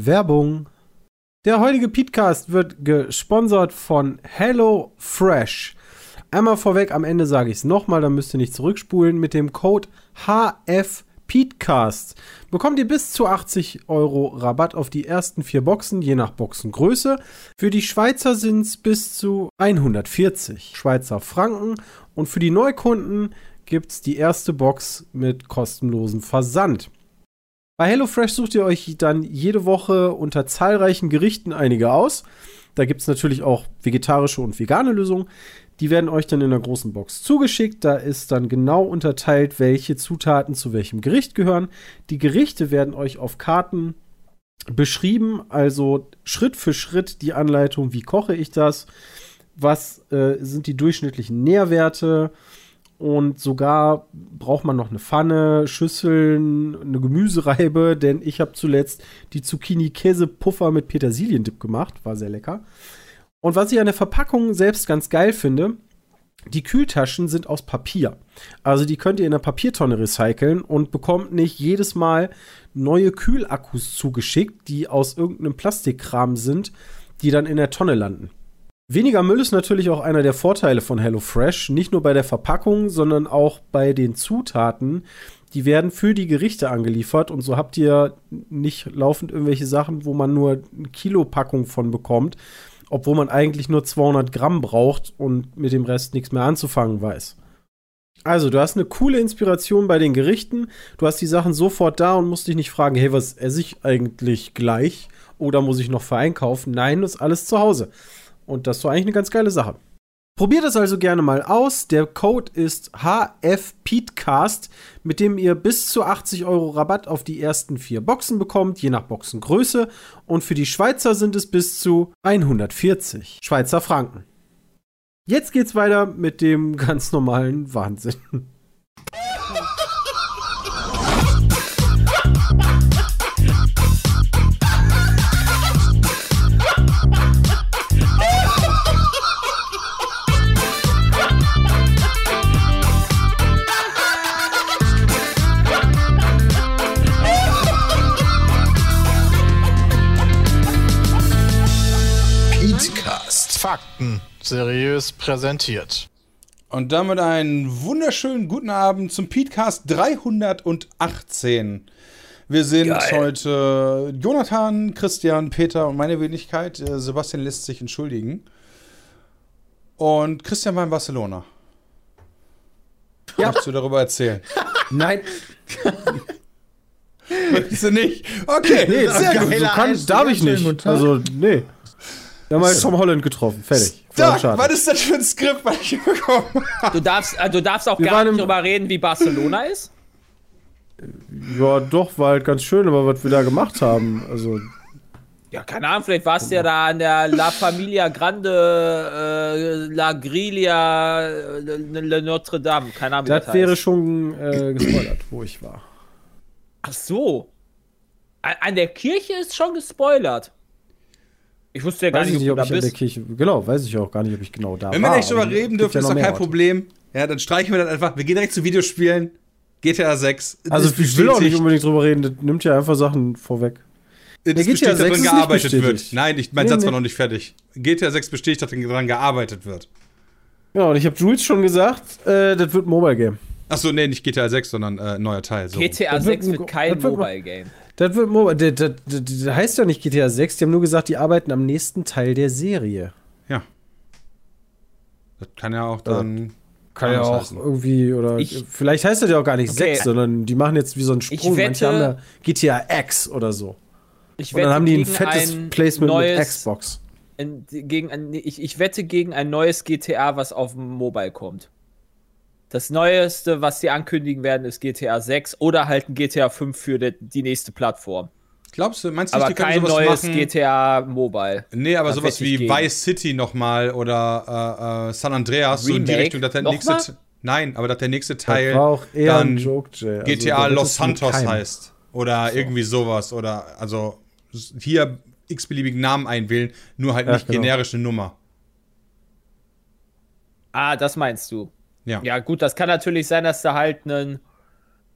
Werbung. Der heutige Podcast wird gesponsert von Hello Fresh. Einmal vorweg, am Ende sage ich es nochmal, dann müsst ihr nicht zurückspulen. Mit dem Code HFPeatcast bekommt ihr bis zu 80 Euro Rabatt auf die ersten vier Boxen, je nach Boxengröße. Für die Schweizer sind es bis zu 140 Schweizer Franken und für die Neukunden gibt es die erste Box mit kostenlosem Versand. Bei HelloFresh sucht ihr euch dann jede Woche unter zahlreichen Gerichten einige aus. Da gibt es natürlich auch vegetarische und vegane Lösungen. Die werden euch dann in einer großen Box zugeschickt. Da ist dann genau unterteilt, welche Zutaten zu welchem Gericht gehören. Die Gerichte werden euch auf Karten beschrieben, also Schritt für Schritt die Anleitung, wie koche ich das, was äh, sind die durchschnittlichen Nährwerte, und sogar braucht man noch eine Pfanne, Schüsseln, eine Gemüsereibe, denn ich habe zuletzt die Zucchini-Käse-Puffer mit Petersiliendip gemacht. War sehr lecker. Und was ich an der Verpackung selbst ganz geil finde, die Kühltaschen sind aus Papier. Also die könnt ihr in einer Papiertonne recyceln und bekommt nicht jedes Mal neue Kühlakkus zugeschickt, die aus irgendeinem Plastikkram sind, die dann in der Tonne landen. Weniger Müll ist natürlich auch einer der Vorteile von HelloFresh. Nicht nur bei der Verpackung, sondern auch bei den Zutaten. Die werden für die Gerichte angeliefert und so habt ihr nicht laufend irgendwelche Sachen, wo man nur eine Kilopackung von bekommt, obwohl man eigentlich nur 200 Gramm braucht und mit dem Rest nichts mehr anzufangen weiß. Also, du hast eine coole Inspiration bei den Gerichten. Du hast die Sachen sofort da und musst dich nicht fragen, hey, was esse ich eigentlich gleich? Oder muss ich noch vereinkaufen? Nein, das ist alles zu Hause. Und das so eigentlich eine ganz geile Sache. Probiert es also gerne mal aus. Der Code ist HFPeatcast, mit dem ihr bis zu 80 Euro Rabatt auf die ersten vier Boxen bekommt, je nach Boxengröße. Und für die Schweizer sind es bis zu 140 Schweizer Franken. Jetzt geht's weiter mit dem ganz normalen Wahnsinn. Seriös präsentiert. Und damit einen wunderschönen guten Abend zum Podcast 318. Wir sind Geil. heute Jonathan, Christian, Peter und meine Wenigkeit. Äh, Sebastian lässt sich entschuldigen. Und Christian war in Barcelona. Ja. Möchtest du darüber erzählen? Nein. Möchtest du nicht? Okay, nee, sehr gut. So kann, darf ich nicht. Also, nee. Wir haben halt Tom Holland getroffen. Fertig. Stark. Was ist das für ein Skript, was ich bekommen habe? Du darfst, äh, du darfst auch Wir gar nicht drüber reden, wie Barcelona ist? Ja, doch, war halt ganz schön, aber was wir da gemacht haben, also. Ja, keine Ahnung, vielleicht warst du ja da an der La Familia Grande, äh, La Griglia, äh, Notre Dame, keine Ahnung. Das, das wäre schon äh, gespoilert, wo ich war. Ach so. An der Kirche ist schon gespoilert. Ich wusste ja gar weiß nicht, nicht ob, ob ich bist. Kirche, genau, weiß ich auch gar nicht, ob ich genau da Wenn war. Wenn wir nicht drüber reden dürfen, ist doch kein Orte. Problem. Ja, dann streichen wir das einfach. Wir gehen direkt zu Videospielen. GTA 6. Also ich will auch nicht unbedingt drüber reden, das nimmt ja einfach Sachen vorweg. Das ja, GTA 6 daran gearbeitet wird. Nein, ich, mein nee, Satz nee. war noch nicht fertig. GTA 6 besteht, dass daran gearbeitet wird. Ja, und ich habe Jules schon gesagt, äh, das wird ein Mobile Game. Achso, nee, nicht GTA 6, sondern äh, neuer Teil. So. GTA 6 wird, wird kein Mobile Game. Das, wird, das, das, das, heißt ja nicht GTA 6, die haben nur gesagt, die arbeiten am nächsten Teil der Serie. Ja. Das kann ja auch dann. Kann ja auch heißen. irgendwie, oder ich, vielleicht heißt das ja auch gar nicht okay. 6, sondern die machen jetzt wie so einen Sprung. Wette, Manche haben ja GTA X oder so. Ich Und dann haben die ein fettes ein Placement neues, mit Xbox. In, gegen ein, ich, ich wette gegen ein neues GTA, was auf dem Mobile kommt. Das Neueste, was sie ankündigen werden, ist GTA 6 oder halt ein GTA 5 für die, die nächste Plattform. Glaubst du, meinst du, aber die können kein sowas neues machen? GTA Mobile. Nee, aber das sowas wie gegen. Vice City nochmal oder äh, äh, San Andreas, Remake? so in die Richtung, dass der Noch nächste. Mal? Nein, aber dass der nächste Teil dann Joke, also, GTA Los Santos heißt. Oder so. irgendwie sowas. Oder also hier x-beliebigen Namen einwählen, nur halt ja, nicht genau. generische Nummer. Ah, das meinst du. Ja. ja, gut, das kann natürlich sein, dass da halt einen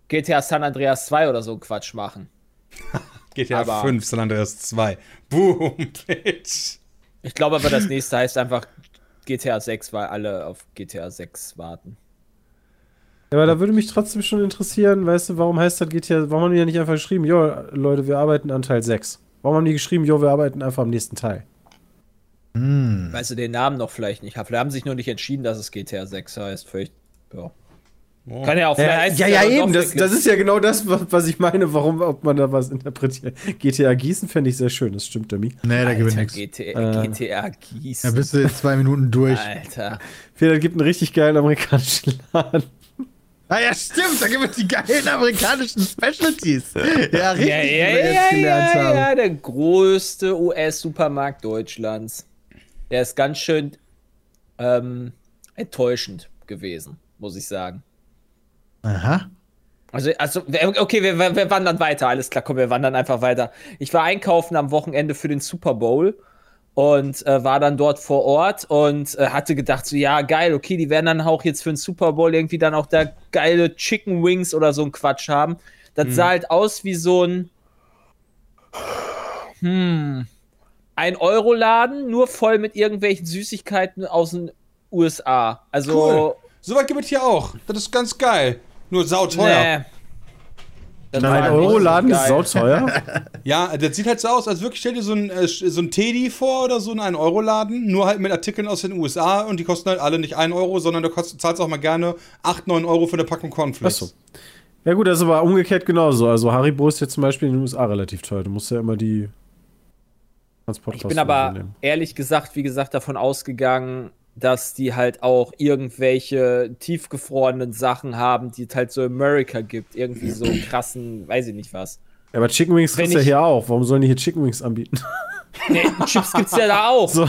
GTA San Andreas 2 oder so Quatsch machen. GTA Aber- 5, San Andreas 2. Boom, bitch. Ich glaube aber, das nächste heißt einfach GTA 6, weil alle auf GTA 6 warten. Ja, aber da würde mich trotzdem schon interessieren, weißt du, warum heißt das GTA, warum haben die ja nicht einfach geschrieben, jo, Leute, wir arbeiten an Teil 6? Warum haben die geschrieben, jo, wir arbeiten einfach am nächsten Teil? Weißt du den Namen noch vielleicht nicht? Vielleicht haben sie sich nur nicht entschieden, dass es GTA 6 heißt. Vielleicht, ja. Kann ja auch vielleicht Ja, ja, ja, eben, das, das ist ja genau das, was, ich meine, warum, ob man da was interpretiert. GTA Gießen fände ich sehr schön, das stimmt, Demi. Nee, da gibt Alter, nichts. GTA, Äh. GTA Da Gießen. bist du in zwei Minuten durch. Alter. Peter gibt einen richtig geilen amerikanischen Laden. Ah ja, stimmt, da gibt es die geilen amerikanischen Specialties. Ja, richtig, Ja, ja, ja, jetzt ja, ja, der größte US-Supermarkt Deutschlands. Der ist ganz schön ähm, enttäuschend gewesen, muss ich sagen. Aha. Also, also, okay, wir, wir, wandern weiter, alles klar, komm, wir wandern einfach weiter. Ich war einkaufen am Wochenende für den Super Bowl und äh, war dann dort vor Ort und äh, hatte gedacht, so, ja, geil, okay, die werden dann auch jetzt für den Super Bowl irgendwie dann auch da geile Chicken Wings oder so ein Quatsch haben. Das sah halt aus wie so ein, hm, ein Euro-Laden, nur voll mit irgendwelchen Süßigkeiten aus den USA. Also, Cool. Soweit gibt es hier auch. Das ist ganz geil. Nur sauteuer. nee. Das Ein war nicht so Euro-Laden ist sauteuer. Ja, das sieht halt so aus, als wirklich stell dir so ein, äh, so ein Teddy vor oder so in einen Euro-Laden, nur halt mit Artikeln aus den USA und die kosten halt alle nicht 1 Euro, sondern du zahlst auch mal gerne 8, 9 Euro für eine Packung Cornflakes. Achso. Ja gut, das ist aber umgekehrt genauso. Also Haribo ist jetzt zum Beispiel in den USA relativ teuer. Du musst ja immer die Ich Transportkosten bin aber ehrlich gesagt, wie gesagt, davon ausgegangen, dass die halt auch irgendwelche tiefgefrorenen Sachen haben, die es halt so in America gibt. Irgendwie so krassen, weiß ich nicht was. Ja, aber Chicken Wings du ja ich- hier auch. Warum sollen die hier Chicken Wings anbieten? Nee, Chips gibt's ja da auch. So.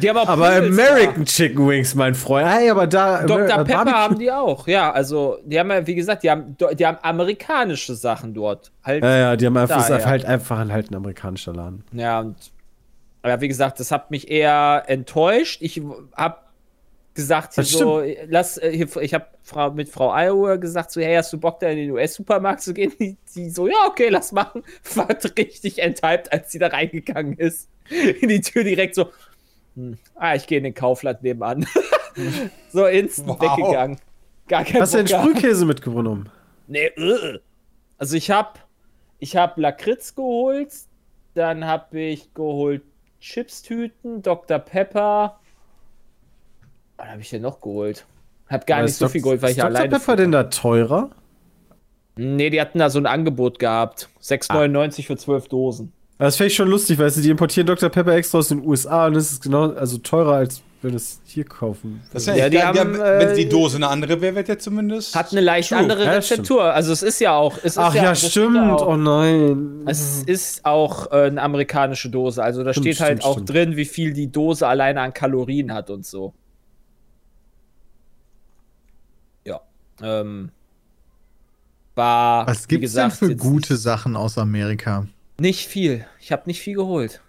Die haben auch Aber Pringles American Chicken Wings, mein Freund. Hey, aber da. da. Dr. Amer- Pepper Barbecue- haben die auch. Ja, also, die haben ja, wie gesagt, die haben, die haben amerikanische Sachen dort. Halt, Ja, ja, die haben einfach, ist Daher. halt einfach ein, halt ein amerikanischer Laden. Ja, und aber wie gesagt, das hat mich eher enttäuscht. Ich habe gesagt, hier so, lass, äh, hier, ich habe Frau, mit Frau Iowa gesagt, so, hey, hast du Bock, da in den US-Supermarkt zu gehen? Die, die so, ja, okay, lass machen. War richtig enthyped, als sie da reingegangen ist. In die Tür direkt so, hm, ah, ich gehe in den Kaufland nebenan. so instant Wow. weggegangen. Gar kein Hast du gehabt. Sprühkäse mitgenommen? Nee, äh. Also ich hab, ich hab Lakritz geholt, dann hab ich geholt Chipstüten, Dr. Pepper. Was habe ich denn noch geholt? Hab gar Aber nicht ist so Dok- viel geholt, weil ist ich Dr. alleine. Pepper denn da teurer? Nee, die hatten da so ein Angebot gehabt. 6,99 für 12 Dosen. Das fände ich schon lustig, weißt du, die importieren Dr. Pepper extra aus den USA und das ist genau, also teurer, als wenn es hier kaufen. Das ist ja, Ja, die geil. haben, ja, wenn äh, die Dose eine andere wäre, wäre der zumindest. Hat eine leicht True, andere ja, Rezeptur. Also es ist ja auch. Es ist Ach ja, steht stimmt. auch. Oh nein. Es ist auch äh, eine amerikanische Dose. Also da Stimmt, steht halt stimmt, auch stimmt. drin, wie viel die Dose alleine an Kalorien hat und so. Ja. Ähm, war, Was wie gibt's denn für gute Nicht, Sachen aus Amerika? nicht viel. Ich habe nicht viel geholt.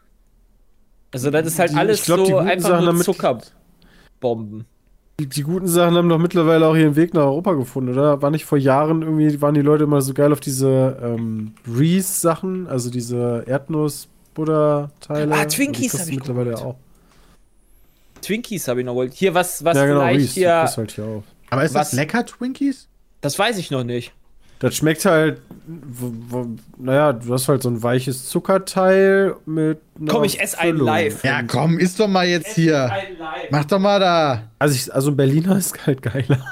Also das ist halt Die- alles ich glaub, die so guten einfach Sachen nur Zuckerbomben. Die, die guten Sachen haben doch mittlerweile auch ihren Weg nach Europa gefunden, oder? War nicht vor Jahren irgendwie, waren die Leute immer so geil auf diese ähm, Reese-Sachen, also diese Erdnuss-Butter-Teile? Ah, Twinkies kosten hab ich mittlerweile geholt. auch. Twinkies habe ich noch geholt. Hier, was, was ja, genau, vielleicht Reese. hier. Das halt hier auch. Aber ist Was? das lecker, Twinkies? Das weiß ich noch nicht. Das schmeckt halt, naja, du hast halt so ein weiches Zuckerteil mit. einer Komm, ich esse einen live. Ja, komm, isst doch mal jetzt hier. Mach doch mal da. Also, ich, also ein Berliner ist halt geiler.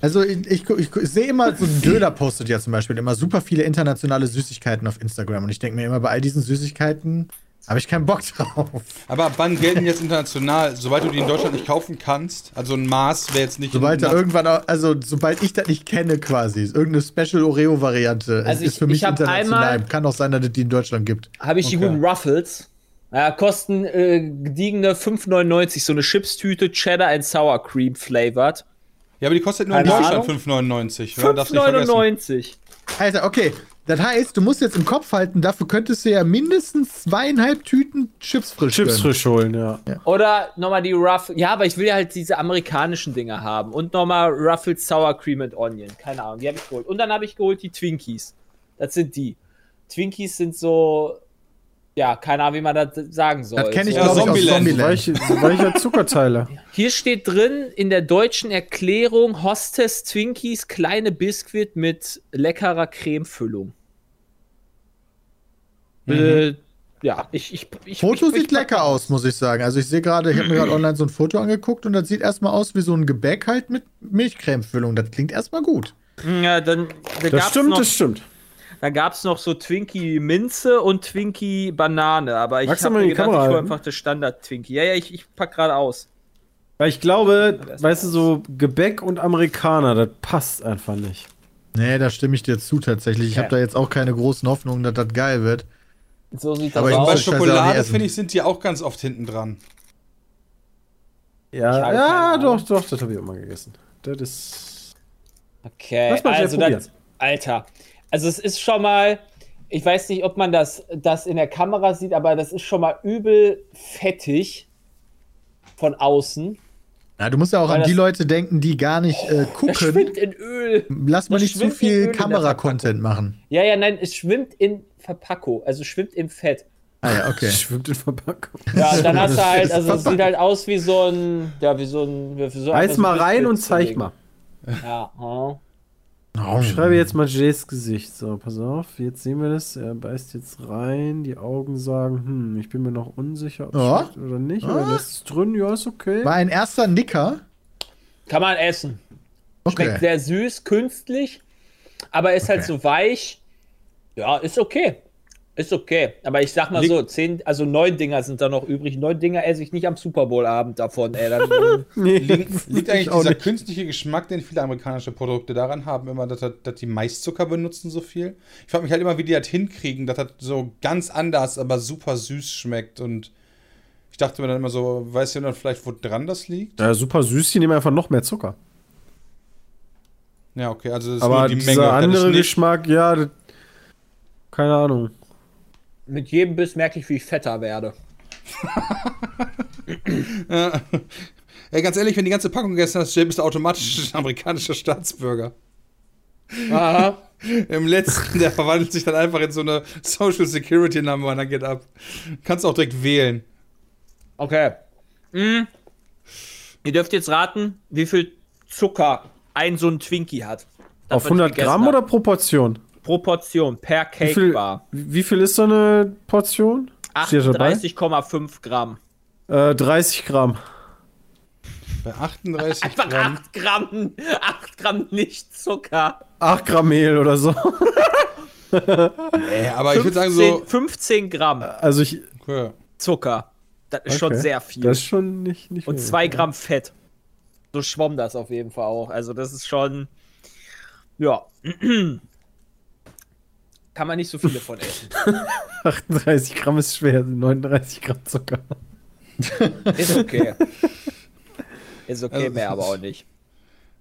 Also ich, ich, ich, ich sehe immer, so ein Döner postet ja zum Beispiel immer super viele internationale Süßigkeiten auf Instagram. Und ich denke mir immer, bei all diesen Süßigkeiten habe ich keinen Bock drauf. Aber wann gelten die jetzt international? Sobald du die in Deutschland nicht kaufen kannst, also ein Maß wäre jetzt nicht. Sobald da in- irgendwann, auch, also sobald ich das nicht kenne quasi, ist irgendeine Special Oreo-Variante Also ist ich- für mich international. einmal- Kann auch sein, dass es die in Deutschland gibt. Habe ich die Okay. guten Ruffles. Ja, kosten äh, gediegene 5,99 so eine Chipstüte Cheddar and Sour Cream flavored. Ja, aber die kostet nur in Keine Deutschland Ahnung. 5,99. Ja, darfst nicht vergessen. 5,99. Alter, okay. Das heißt, du musst jetzt im Kopf halten, dafür könntest du ja mindestens zweieinhalb Tüten Chips frisch Chips gönnen. frisch holen, ja. Oder nochmal die Ruffles. Ja, aber ich will ja halt diese amerikanischen Dinger haben. Und nochmal Ruffles Sour Cream and Onion. Keine Ahnung, die habe ich geholt. Und dann habe ich geholt die Twinkies. Das sind die. Twinkies sind so, ja, keine Ahnung, wie man das sagen soll. Das kenne ich, so. Aus Zombieland. Zombieland. Weiche, Zuckerteile. Hier steht drin in der deutschen Erklärung Hostess Twinkies kleine Biskuit mit leckerer Cremefüllung. Äh, ja, ich, ich, ich Foto ich, sieht ich, lecker aus, muss ich sagen. Also ich sehe gerade, ich habe mir gerade online so ein Foto angeguckt und das sieht erstmal aus wie so ein Gebäck halt mit Milchcremefüllung. Das klingt erstmal gut. Ja, dann, da Das stimmt, noch, das stimmt. Da gab es noch so Twinkie Minze und Twinkie Banane, aber ich habe mir gedacht, Kamera ich hole einfach das Standard Twinkie. Ja, ja, ich, ich pack gerade aus. Weil ich glaube, das weißt du, so Gebäck und Amerikaner, das passt einfach nicht. Nee, da stimme ich dir zu tatsächlich. Ich Ja. habe da jetzt auch keine großen Hoffnungen, dass das geil wird. So sieht das Aber Bei weiß, aus. aber Schokolade, finde ich, sind die auch ganz oft hinten dran. Ja, ja, doch, doch, das habe ich auch mal gegessen. Das ist. Okay, Lass mal schnell also das, Alter. Also es ist schon mal, ich weiß nicht, ob man das, das in der Kamera sieht, aber das ist schon mal übel fettig von außen. Ja, du musst ja auch Weil an die das- Leute denken, die gar nicht äh, Das gucken. schwimmt in Öl. Lass mal das nicht zu viel Kamera-Content machen. Ja, ja, nein, es schwimmt in Verpackung, also schwimmt im Fett. Ah ja, okay. Schwimmt in Verpackung. Ja, dann hast du halt, also es sieht halt aus wie so ein, ja, wie so ein, wie so Reiß mal rein und zeig mal. Ja, oh. Ich schreibe jetzt mal Jays Gesicht. So, pass auf, jetzt sehen wir das. Er beißt jetzt rein. Die Augen sagen, hm, ich bin mir noch unsicher, ob es Ja. schmeckt oder nicht. Aber lässt es drin, ja, ist okay. War ein erster Nicker. kann man essen. Schmeckt Okay. sehr süß, künstlich, aber ist halt Okay. so weich. Ja, ist okay. Ist okay. Aber ich sag mal Lieg- so, zehn, also neun Dinger sind da noch übrig. Neun Dinger esse ich nicht am Super Bowl-Abend davon, ey. Dann, Nee, Liegt, liegt ich eigentlich auch dieser nicht. künstliche Geschmack, den viele amerikanische Produkte daran haben, immer, dass, das- dass die Maiszucker benutzen so viel? Ich frage mich halt immer, wie die das hinkriegen, dass das so ganz anders, aber super süß schmeckt. Und ich dachte mir dann immer so, weißt du dann vielleicht, wo dran das liegt? Ja, super süß, die nehmen einfach noch mehr Zucker. Ja, okay, also das ist Aber nur die dieser Menge. ist andere Geschmack, ja, keine Ahnung. Mit jedem Biss merke ich, wie ich fetter werde. Ja. Ey, ganz ehrlich, wenn die ganze Packung gegessen hast, bist du automatisch ein amerikanischer Staatsbürger. Aha. Im letzten, der verwandelt sich dann einfach in so eine Social Security Number und dann geht ab. Kannst auch direkt wählen. Okay. Mm. Ihr dürft jetzt raten, wie viel Zucker ein so ein Twinkie hat. Auf was ich 100 gegessen Gramm hab. oder Proportion? Proportion per Wie viel, Cake Bar. wie viel ist so eine Portion? Steht dabei? 38,5 Gramm. Äh, 30 Gramm. Bei 38 Einfach Gramm. 8 Gramm, 8 Gramm nicht Zucker. 8 Gramm Mehl oder so. Ey, aber ich würde sagen 15, so. 15 Gramm Also ich. Okay. Zucker. Das ist schon okay. sehr viel. Das ist schon nicht, nicht Und wenig, 2 ja. Gramm Fett. So schwamm das auf jeden Fall auch. Also das ist schon. Ja. Kann man nicht so viele von essen. 38 Gramm ist schwer, 39 Gramm Zucker. Ist okay. Ist okay, Also- mehr aber auch nicht.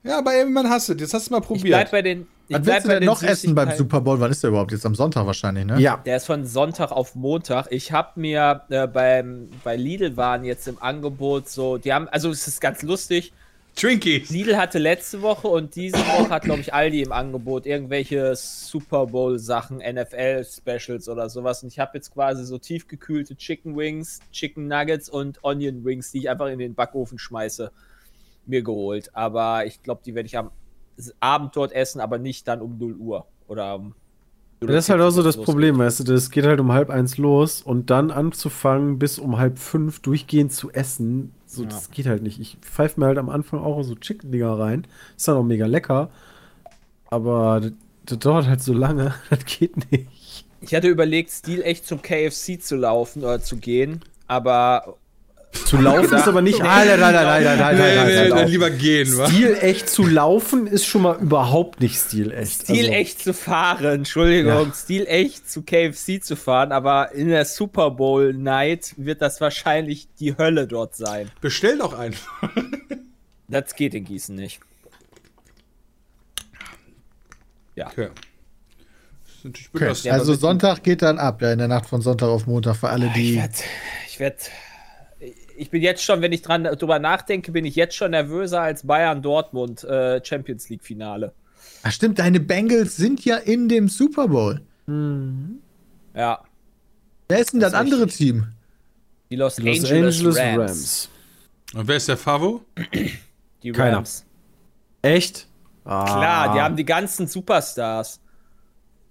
Ja, aber man hasst es. Jetzt hast du mal Ich bleib probiert. bei den. Ich Was willst du denn den noch essen beim. Super Bowl? Wann ist der überhaupt? Jetzt am Sonntag wahrscheinlich, ne? Ja. Der ist von Sonntag auf Montag. Ich habe mir äh, beim bei Lidl waren jetzt im Angebot so, die haben, also es ist ganz lustig. Twinkies. Lidl hatte letzte Woche und diese Woche hat, glaube ich, Aldi im Angebot irgendwelche Super Bowl-Sachen, NFL-Specials oder sowas. Und ich habe jetzt quasi so tiefgekühlte Chicken Wings, Chicken Nuggets und Onion Wings, die ich einfach in den Backofen schmeiße, mir geholt. Aber ich glaube, die werde ich am Abend dort essen, aber nicht dann um 0 Uhr. Oder um Das ist halt auch so das. Problem, weißt du, das geht halt um halb eins los und dann anzufangen, bis um halb fünf durchgehend zu essen, so, das geht halt nicht. Ich pfeife mir halt am Anfang auch so Chicken-Dinger rein. Ist dann auch mega lecker. Aber das, das dauert halt so lange, das geht nicht. Ich hatte überlegt, Stil echt zum KFC zu laufen oder zu gehen, aber Zu laufen ist aber nicht. Alter, nein, nein, nein, nein, nein, nein, nein, dann nein. lieber gehen, wa? Stil echt zu laufen ist schon mal überhaupt nicht Stil echt. Stil Also, echt zu fahren, Entschuldigung, Ja. Stil echt zu KFC zu fahren, aber in der Super Bowl Night wird das wahrscheinlich die Hölle dort sein. Bestell doch einfach. Das geht in Gießen nicht. Ja. Okay. Okay. Ja, also Sonntag geht dann ab, ja, in der Nacht von Sonntag auf Montag für alle, Ich die. werde, ich werde, ich bin jetzt schon, wenn ich dran drüber nachdenke, bin ich jetzt schon nervöser als Bayern Dortmund äh, Champions League Finale. Ach stimmt, deine Bengals sind ja in dem Super Bowl. Ja. Wer ist denn das, Das ist andere richtig. Team? Die Los, Los Angeles, Angeles Rams. Rams. Und wer ist der Favo? Die Keiner. Rams. Echt? Ah. Klar, die haben die ganzen Superstars.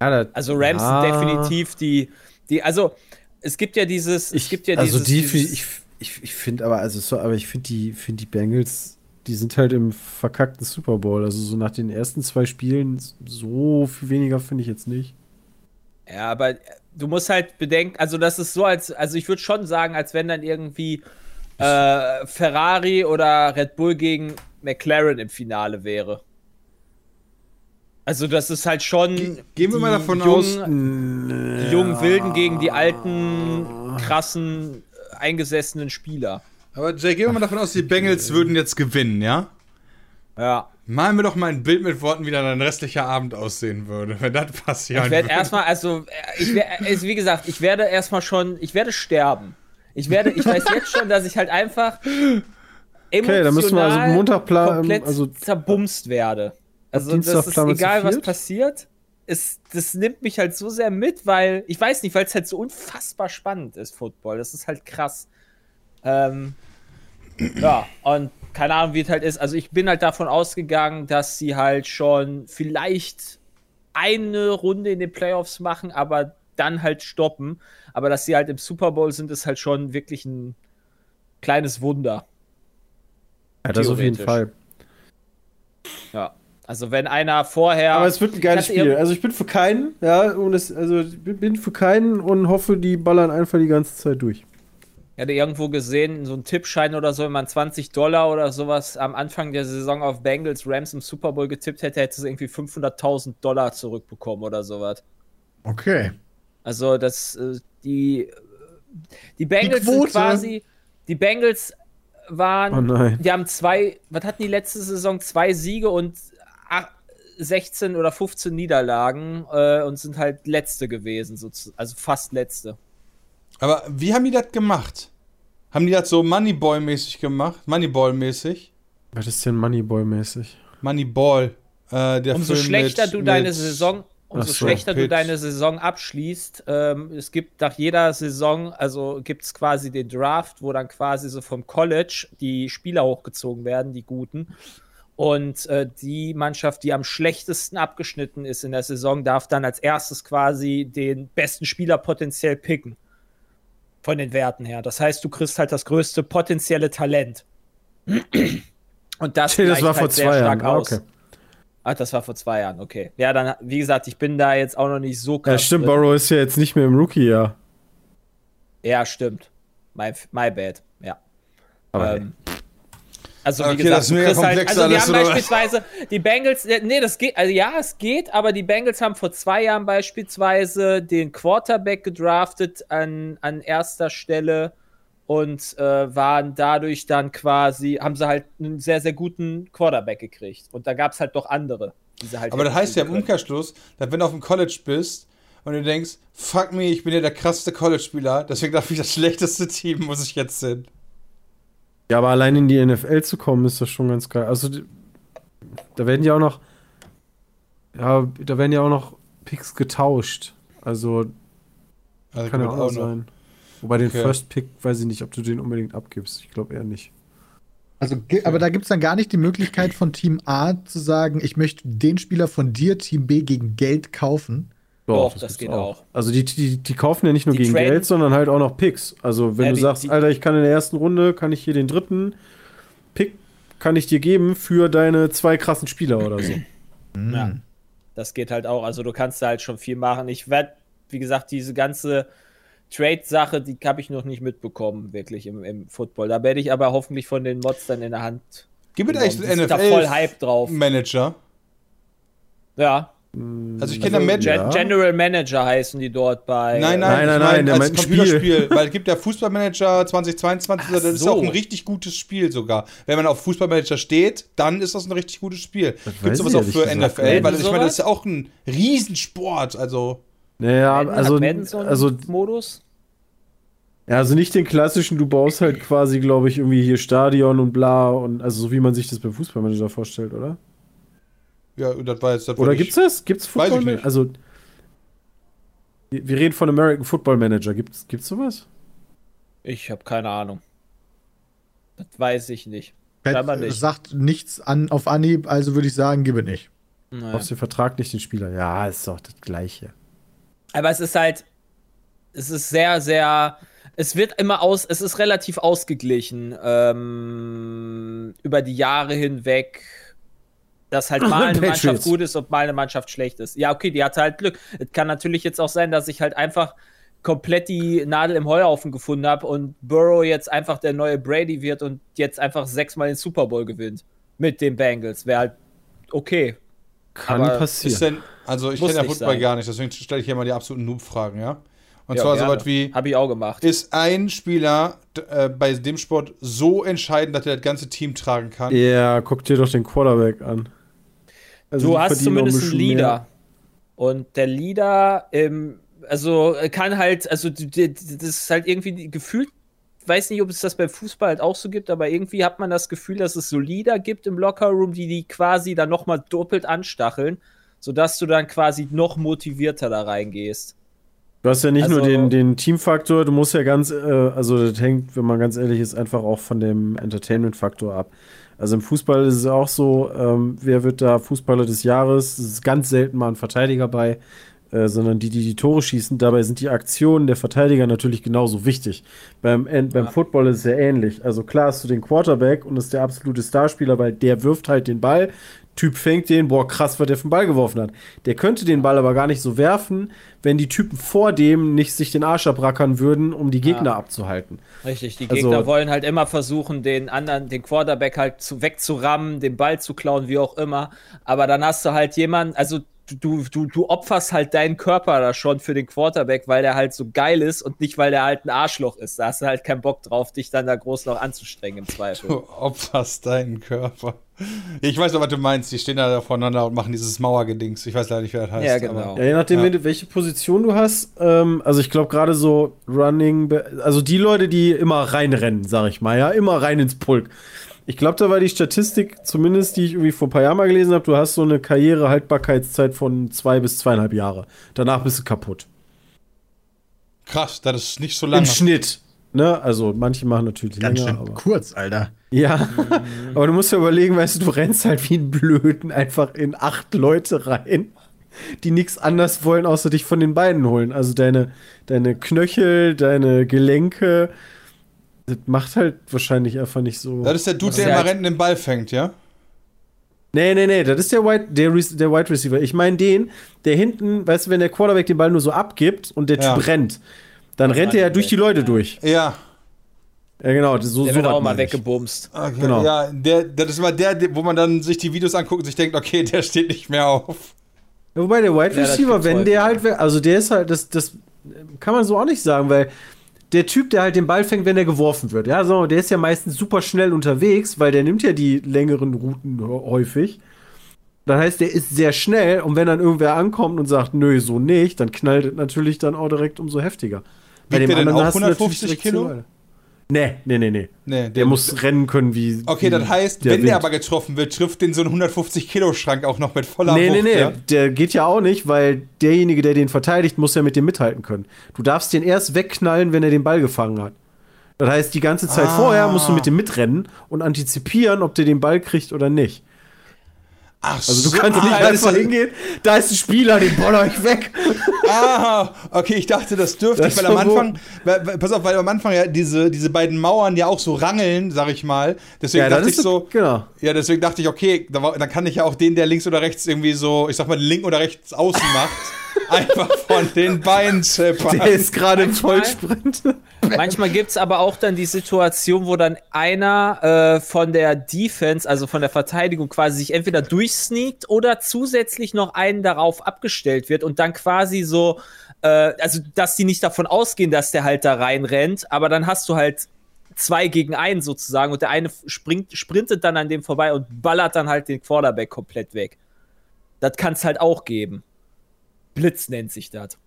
Ja, das- Also Rams Ah. sind definitiv die, die, also es gibt ja dieses, es gibt ja also dieses, die, dieses ich, ich, ich finde aber, also so, aber ich finde die, finde die Bengals, die sind halt im verkackten Super Bowl. Also so nach den ersten zwei Spielen so viel weniger finde ich jetzt nicht. Ja, aber du musst halt bedenken, also das ist so, als, also ich würde schon sagen, als wenn dann irgendwie äh, Ferrari oder Red Bull gegen McLaren im Finale wäre. Also das ist halt schon. Ge- gehen wir mal die davon jungen, aus- Die jungen Wilden gegen die alten, krassen, eingesessenen Spieler. Aber Jay, gehen wir mal davon aus, die Bengals würden jetzt gewinnen, ja? Ja. Malen wir doch mal ein Bild mit Worten, wie dann ein restlicher Abend aussehen würde, wenn das passieren Ich werde erstmal, also, ich wär, also, wie gesagt, ich werde erstmal schon, ich werde sterben. Ich werde, ich weiß jetzt schon, dass ich halt einfach Okay, dann müssen wir also emotional Montag komplett also- zerbumst werde. Also Dienstag das ist egal, was passiert. Es, das nimmt mich halt so sehr mit, weil, ich weiß nicht, weil es halt so unfassbar spannend ist, Football. Das ist halt krass. Ähm, ja, und keine Ahnung, wie es halt ist. Also ich bin halt davon ausgegangen, dass sie halt schon vielleicht eine Runde in den Playoffs machen, aber dann halt stoppen. Aber dass sie halt im Super Bowl sind, ist halt schon wirklich ein kleines Wunder. Ja, das auf jeden. Fall. Ja. Also wenn einer vorher. Aber es wird ein geiles Spiel. Also ich bin für keinen, ja, und es, also ich bin- für keinen und hoffe, die ballern einfach die ganze Zeit durch. Ich hatte irgendwo gesehen, so ein Tippschein oder so, wenn man 20 Dollar oder sowas am Anfang der Saison auf Bengals Rams im Super Bowl getippt hätte, hätte es irgendwie 500.000 Dollar zurückbekommen oder sowas. Okay. Also das, äh, die, die Bengals Die sind quasi, die Bengals waren, Oh nein. die haben zwei, was hatten die letzte Saison? Zwei Siege und 16 oder 15 Niederlagen äh, und sind halt Letzte gewesen, also fast Letzte. Aber wie haben die das gemacht? Haben die das so Moneyboy-mäßig gemacht? Moneyball-mäßig? Was ist denn Moneyboy-mäßig? Moneyball. Äh, der umso Film schlechter mit- du deine mit- Saison, umso so, schlechter du Pitts. deine Saison abschließt. Ähm, es gibt nach jeder Saison, also gibt es quasi den Draft, wo dann quasi so vom College die Spieler hochgezogen werden, die guten. Und äh, die Mannschaft, die am schlechtesten abgeschnitten ist in der Saison, darf dann als erstes quasi den besten Spieler potenziell picken. Von den Werten her. Das heißt, du kriegst halt das größte potenzielle Talent. Und das, das war vor halt sehr zwei stark Jahren. Ah, aus. okay. Ach, das war vor zwei Jahren, okay. Ja, dann, wie gesagt, ich bin da jetzt auch noch nicht so Ja, krass. stimmt, drin. Borrow ist ja jetzt nicht mehr im Rookie-Jahr. Ja, stimmt. My, my bad, ja. Aber ähm, also, wie Okay, gesagt, das ist du mega kriegst halt, also die alles, haben beispielsweise, die Bengals, äh, nee, das geht, also ja, es geht, aber die Bengals haben vor zwei Jahren beispielsweise den Quarterback gedraftet an, an erster Stelle und äh, waren dadurch dann quasi, haben sie halt einen sehr, sehr guten Quarterback gekriegt. Und da gab es halt noch andere, die sie halt Aber das heißt ja im. Umkehrschluss, dass wenn du auf dem College bist und du denkst, fuck me, ich bin ja der krasseste College-Spieler, deswegen darf ich das schlechteste Team, muss ich jetzt sind. Ja, aber allein in die NFL zu kommen, ist das schon ganz geil. Also, da werden ja auch noch. Ja, da werden ja auch noch Picks getauscht. Also, Also kann ja gut, auch noch sein. Wobei den Okay. First Pick weiß ich nicht, ob du den unbedingt abgibst. Ich glaube eher nicht. Also, ge- aber da gibt es dann gar nicht die Möglichkeit von Team A zu sagen, ich möchte den Spieler von dir, Team B, gegen Geld kaufen. Doch, das gibt's geht auch. Also die, die, die kaufen ja nicht nur Die gegen traden- Geld, sondern halt auch noch Picks. Also wenn Ja, du die- sagst, die- Alter, ich kann in der ersten Runde, kann ich hier den dritten Pick, kann ich dir geben für deine zwei krassen Spieler oder so. Ja. Das geht halt auch. Also du kannst da halt schon viel machen. Ich werde, wie gesagt, diese ganze Trade-Sache, die habe ich noch nicht mitbekommen, wirklich im, im Football. Da werde ich aber hoffentlich von den Mods dann in der Hand. Gibt es eigentlich einen sind da voll Hype drauf. NFL-Manager? Ja. Also ich kenne Also da Gen Manager. General Manager heißen die dort bei. Nein, nein, Nein, nein, nein, als Computerspiel. Weil es gibt ja Fußballmanager 2022, Ach das ist so. auch ein richtig gutes Spiel sogar. Wenn man auf Fußballmanager steht, dann ist das ein richtig gutes Spiel. Gibt weiß sowas auch für gesagt NFL? gar Weil ich meine, das ist ja auch ein Riesensport. Also, Naja, also, so also, Modus? ja, also nicht den klassischen, du baust halt quasi, glaube ich, irgendwie hier Stadion und bla und also so wie man sich das beim Fußballmanager vorstellt, oder? Ja, das war jetzt. Das Oder gibt's das? Gibt's Weiß ich Football? nicht. Also Wir reden von American Football Manager. Gibt's, gibt's sowas? Ich habe keine Ahnung. Das weiß ich nicht. Pat nicht. sagt nichts an, auf Anhieb, also würde ich sagen, gib es nicht. Naja. Brauchst den Vertrag nicht den Spieler? Ja, ist doch das Gleiche. Aber es ist halt, es ist sehr, sehr, es wird immer aus, es ist relativ ausgeglichen ähm, über die Jahre hinweg, dass halt mal eine Patriots. Mannschaft gut ist und mal eine Mannschaft schlecht ist. Ja, okay, die hatte halt Glück. Es kann natürlich jetzt auch sein, dass ich halt einfach komplett die Nadel im Heuhaufen gefunden habe und Burrow jetzt einfach der neue Brady wird und jetzt einfach sechsmal den Super Bowl gewinnt mit den Bengals. Wäre halt okay. Kann Aber passieren. denn, also ich kenne ja Football sein. gar nicht, deswegen stelle ich hier mal die absoluten Noob-Fragen, ja? Und Ja, zwar gerne. sowas wie, Habe ich auch gemacht. ist ein Spieler äh, bei dem Sport so entscheidend, dass er das ganze Team tragen kann? Ja, guck dir doch den Quarterback an. Also du hast zumindest ein einen Leader. mehr. Und der Leader, ähm, also äh, kann halt, also das ist halt irgendwie gefühlt, weiß nicht, ob es das beim Fußball halt auch so gibt, aber irgendwie hat man das Gefühl, dass es so Leader gibt im Lockerroom, die die quasi dann nochmal doppelt anstacheln, sodass du dann quasi noch motivierter da reingehst. Du hast ja nicht nur Also- den, den Teamfaktor, du musst ja ganz, äh, also das hängt, wenn man ganz ehrlich ist, einfach auch von dem Entertainment-Faktor ab. Also im Fußball ist es auch so, ähm, wer wird da Fußballer des Jahres? Es ist ganz selten mal ein Verteidiger bei, äh, sondern die, die die Tore schießen. Dabei sind die Aktionen der Verteidiger natürlich genauso wichtig. Beim, beim Football ist es ja ähnlich. Also klar hast du den Quarterback und ist der absolute Starspieler, weil der wirft halt den Ball. Typ fängt den, boah, krass, was der für den Ball geworfen hat. Der könnte den Ball aber gar nicht so werfen, wenn die Typen vor dem nicht sich den Arsch abrackern würden, um die Gegner abzuhalten. Richtig, die Also- Gegner wollen halt immer versuchen, den anderen, den Quarterback halt zu, wegzurammen, den Ball zu klauen, wie auch immer. Aber dann hast du halt jemanden, also du, du, du opferst halt deinen Körper da schon für den Quarterback, weil der halt so geil ist und nicht, weil der halt ein Arschloch ist. Da hast du halt keinen Bock drauf, dich dann da groß noch anzustrengen im Zweifel. Du opferst deinen Körper. Ich weiß noch, was du meinst. Die stehen da voneinander und machen dieses Mauergedings. Ich weiß leider nicht, wer das heißt. Ja, genau. Ja, je nachdem, Ja. welche Position du hast. Ähm, also ich glaube gerade so Running, also die Leute, die immer reinrennen, sag ich mal, ja, immer rein ins Pulk. Ich glaube, da war die Statistik, zumindest die ich irgendwie vor ein paar Jahren mal gelesen habe, du hast so eine Karrierehaltbarkeitszeit von zwei bis zweieinhalb Jahre. Danach bist du kaputt. Krass, das ist nicht so lange. Im Schnitt. Ne? Also manche machen natürlich Ganz länger, schön aber. kurz, Alter. Ja, aber du musst ja überlegen, weißt du, du rennst halt wie ein Blöden einfach in acht Leute rein, die nichts anderes wollen, außer dich von den Beinen holen. Also deine, deine Knöchel, deine Gelenke. Das macht halt wahrscheinlich einfach nicht so. Das ist der Dude, Das der immer rennt und den Ball fängt, ja? Nee, nee, nee, das ist der Wide, der, Re- der Wide Receiver. Ich meine den, der hinten, weißt du, wenn der Quarterback den Ball nur so abgibt und der Ja. Typ rennt, dann rennt er ja durch die Leute durch. Ja. Ja, genau, so, Der so wird auch mal weggebumst. Okay, Genau. Ja, der, das ist immer der, wo man dann sich die Videos anguckt und sich denkt, okay, der steht nicht mehr auf. Ja, wobei der Wide Ja, das Receiver, gibt's wenn der ja. halt, also der ist halt, das, das kann man so auch nicht sagen, weil der Typ, der halt den Ball fängt, wenn er geworfen wird, ja, so, der ist ja meistens super schnell unterwegs, weil der nimmt ja die längeren Routen hä- häufig. Das heißt, der ist sehr schnell und wenn dann irgendwer ankommt und sagt, nö, so nicht, dann knallt es natürlich dann auch direkt umso heftiger. Wiegt der denn auch hast du natürlich 150 direkt Kilo? Zielweite. Nee, nee, nee, nee. Nee, Der muss rennen können wie. Okay, wie das heißt, der wenn der Wind. aber getroffen wird, trifft den so einen 150-Kilo-Schrank auch noch mit voller Nee, Wucht, nee, nee, ja? der geht ja auch nicht, weil derjenige, der den verteidigt, muss ja mit dem mithalten können. Du darfst den erst wegknallen, wenn er den Ball gefangen hat. Das heißt, die ganze Zeit Ah. vorher musst du mit dem mitrennen und antizipieren, ob der den Ball kriegt oder nicht. Ach Also du so, kannst ah, nicht das einfach hingehen, da ist ein Spieler, den boller ich weg. Ah, okay, ich dachte, das dürfte Das ich, weil am. Anfang, weil, weil, pass auf, weil am Anfang ja diese, diese beiden Mauern ja auch so rangeln, sag ich mal. Deswegen Ja, dachte ich so, genau. ja, deswegen dachte ich, okay, da war, dann kann ich ja auch den, der links oder rechts irgendwie so, ich sag mal, link oder rechts außen macht, einfach von den Beinen zippern. Der ist gerade im Manchmal- Vollsprint. Manchmal gibt es aber auch dann die Situation, wo dann einer äh, von der Defense, also von der Verteidigung quasi sich entweder durchsneakt oder zusätzlich noch einen darauf abgestellt wird und dann quasi so, äh, also dass die nicht davon ausgehen, dass der halt da reinrennt, aber dann hast du halt zwei gegen einen sozusagen und der eine springt, sprintet dann an dem vorbei und ballert dann halt den Quarterback komplett weg. Das kann es halt auch geben. Blitz nennt sich das.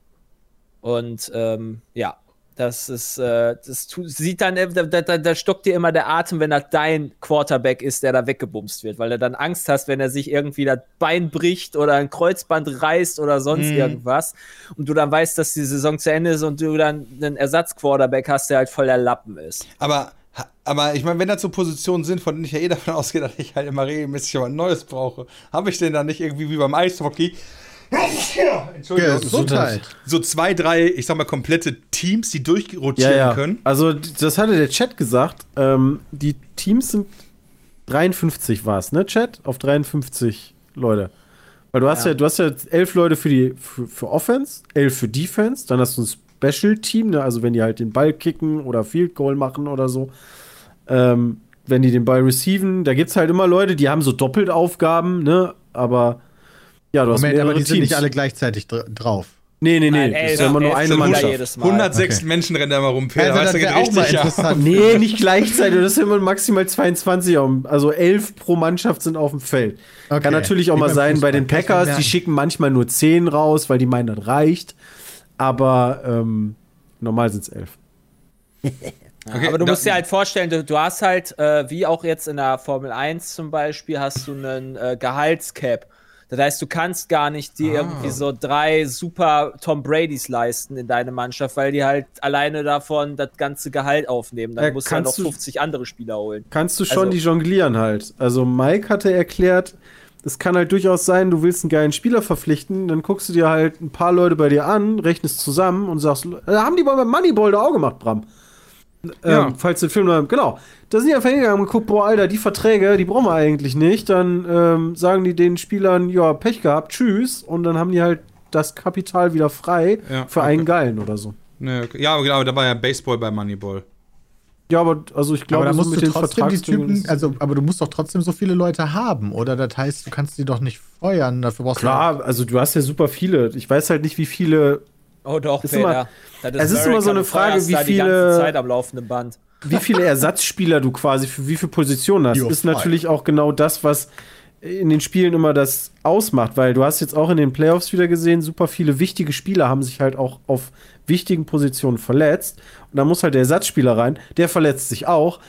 Und ähm, ja, Das ist, äh, das sieht dann, äh, da, da, da stockt dir immer der Atem, wenn das dein Quarterback ist, der da weggebumst wird, weil du dann Angst hast, wenn er sich irgendwie das Bein bricht oder ein Kreuzband reißt oder sonst Mhm. irgendwas und du dann weißt, dass die Saison zu Ende ist und du dann einen Ersatzquarterback hast, der halt voll der Lappen ist. Aber, aber ich meine, wenn das so Positionen sind, von denen ich ja eh davon ausgehe, dass ich halt immer regelmäßig was Neues brauche, habe ich denn dann nicht irgendwie wie beim Eishockey Entschuldigung. Gesundheit. So zwei, drei, ich sag mal, komplette Teams, die durchrotieren Ja, ja. können. Also, das hatte der Chat gesagt. Ähm, die Teams sind 53 war es, ne, Chat? Auf 53 Leute. Weil du hast ja, Ja. du hast ja elf Leute für die für, für Offense, elf für Defense, dann hast du ein Special-Team, ne? also wenn die halt den Ball kicken oder Field Goal machen oder so. Ähm, wenn die den Ball receiven, da gibt es halt immer Leute, die haben so Doppeltaufgaben, ne? Aber ja, du hast Moment, aber die sind Teams. nicht alle gleichzeltig dr drauf. Nee, nee, nee. Nein, das ist ja immer nur eine Mannschaft. jedes Mal. 106 Okay. Menschen rennen da mal rum, Peter. Also, das wäre auch mal interessant. Nee, nicht gleichzeitig. Das sind immer maximal 22. am- Also 11 pro Mannschaft sind auf dem Feld. Okay. Kann natürlich auch Wie mal sein, bei Fußball. den ich mir Packers, die schicken manchmal nur 10 raus, weil die meinen, das reicht. Aber ähm, normal sind es 11. Okay, aber du musst dir halt vorstellen, du, du hast halt, äh, wie auch jetzt in der Formel 1 zum Beispiel, hast du einen äh, Gehaltscap. Das heißt, du kannst gar nicht dir Ah. irgendwie so drei super Tom Bradys leisten in deine Mannschaft, weil die halt alleine davon das ganze Gehalt aufnehmen. Dann Äh, musst du halt noch kannst du- 50 andere Spieler holen. Kannst du schon Also- die jonglieren halt. Also Mike hatte erklärt, es kann halt durchaus sein, du willst einen geilen Spieler verpflichten, dann guckst du dir halt ein paar Leute bei dir an, rechnest zusammen und sagst, da haben die beim Moneyball da auch gemacht, Bram. Ja. Ähm, falls du den Film noch, genau. Da sind die einfach hingegangen und geguckt, boah, Alter, die Verträge, die brauchen wir eigentlich nicht. Dann ähm, sagen die den Spielern, ja, Pech gehabt, tschüss. Und dann haben die halt das Kapital wieder frei Ja, für okay. einen Geilen oder so. Nee, okay. Ja, genau, da war ja Baseball bei Moneyball. Ja, aber also ich Aber glaube, da so musst mit du den trotzdem die Typen, also, aber du musst doch trotzdem so viele Leute haben, oder? Das heißt, du kannst die doch nicht feuern, dafür brauchst du. Klar, also du hast ja super viele. Ich weiß halt nicht, wie viele Oh doch, Ist Peter. immer- Das es ist immer so eine Frage, wie viele- ganze Zeit am laufenden Band. wie viele Ersatzspieler du quasi für wie viele Positionen hast, You're ist fine. natürlich auch genau das, was in den Spielen immer das ausmacht, weil du hast jetzt auch in den Playoffs wieder gesehen, super viele wichtige Spieler haben sich halt auch auf wichtigen Positionen verletzt und da muss halt der Ersatzspieler rein, der verletzt sich auch.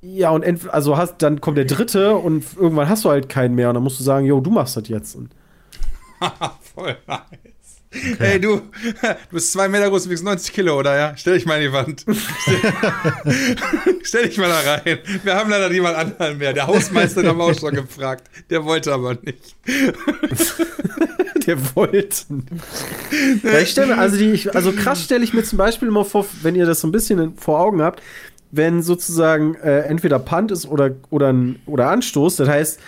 Ja, und entweder, also hast, dann kommt der dritte und irgendwann hast du halt keinen mehr und dann musst du sagen, jo, du machst das jetzt. Voll nice. Ey, du, du bist zwei Meter groß, wiegst 90 Kilo, oder ja? Stell dich mal in die Wand. Stell, dich mal da rein. Wir haben leider niemand anderen mehr. Der Hausmeister hat auch schon gefragt. Der wollte aber nicht. der wollte. ja, ich stelle mir, also, die, ich, also krass stelle ich mir zum Beispiel immer vor, wenn ihr das so ein bisschen vor Augen habt, wenn sozusagen äh, entweder Punt ist oder, oder, ein, oder Anstoß, das heißt,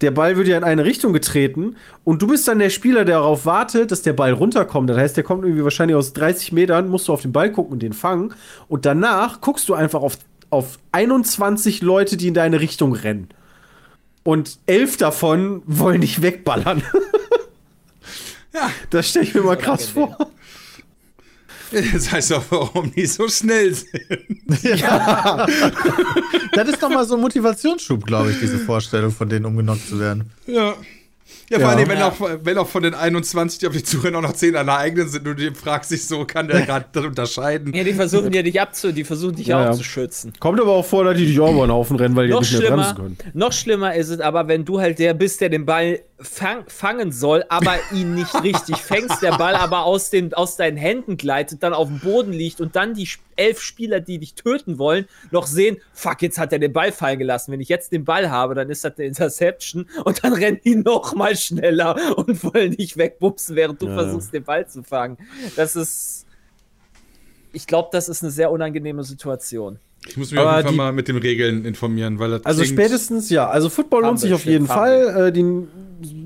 der Ball wird ja in eine Richtung getreten und du bist dann der Spieler, der darauf wartet, dass der Ball runterkommt. Das heißt, der kommt irgendwie wahrscheinlich aus 30 Metern, musst du auf den Ball gucken und den fangen. Und danach guckst du einfach auf, auf 21 Leute, die in deine Richtung rennen. Und elf davon wollen dich wegballern. Ja. Das stelle ich mir mal krass vor. Das heißt doch, warum die so schnell sind. Das ist doch mal so ein Motivationsschub, glaube ich, diese Vorstellung, von denen umgenockt zu werden. Ja. Ja, vor Ja. allem, wenn, Ja. auch, wenn auch von den 21, die auf die zurennen, auch noch 10 an der eigenen sind und du dir fragst dich so, kann der gerade das unterscheiden? Ja, die versuchen ja dich abzu, die versuchen dich Ja, auch ja. zu schützen. Kommt aber auch vor, dass die dich auch über den Haufen rennen, weil die Noch nicht mehr bremsen schlimmer, können. noch schlimmer ist es aber, wenn du halt der bist, der den Ball fang, fangen soll, aber ihn nicht richtig fängst, der Ball aber aus, den, aus deinen Händen gleitet, dann auf dem Boden liegt und dann die elf Spieler, die dich töten wollen, noch sehen, fuck, jetzt hat er den Ball fallen gelassen. Wenn ich jetzt den Ball habe, dann ist das eine Interception und dann rennen die noch mal schneller und wollen dich wegbumsen, während du Ja. versuchst, den Ball zu fangen. Das ist, ich glaube, das ist eine sehr unangenehme Situation. Ich muss mich Aber auf jeden Fall die- mal mit den Regeln informieren, weil das Also spätestens, ja. Also Football lohnt sich auf jeden. Fall. Äh, die,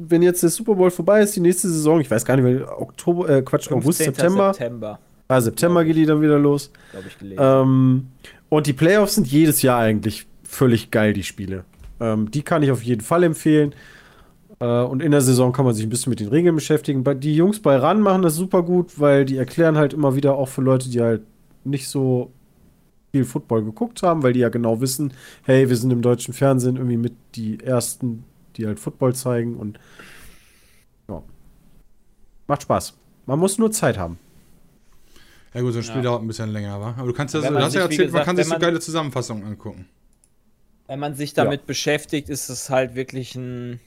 wenn jetzt der Super Bowl vorbei ist, die nächste Saison, ich weiß gar nicht, weil Oktober, äh, Quatsch, August, 15. September. September, Ah, September geht die dann wieder los. glaube ich, gelesen. Ähm, und die Playoffs sind jedes Jahr eigentlich völlig geil, die Spiele. Ähm, die kann ich auf jeden Fall empfehlen. Äh, und in der Saison kann man sich ein bisschen mit den Regeln beschäftigen. Bei- Die Jungs bei RAN machen das super gut, weil die erklären halt immer wieder auch für Leute, die halt nicht so viel Football geguckt haben, weil die ja genau wissen, hey, wir sind im deutschen Fernsehen irgendwie mit die ersten, die halt Football zeigen und ja. Macht Spaß. Man muss nur Zeit haben. Ja gut, so ein Spiel Ja. dauert ein bisschen länger, wa? Aber du kannst ja, man du hast ja erzählt, man gesagt, kann sich so man- geile Zusammenfassungen angucken. Wenn man sich damit beschäftigt, ist es halt wirklich ein.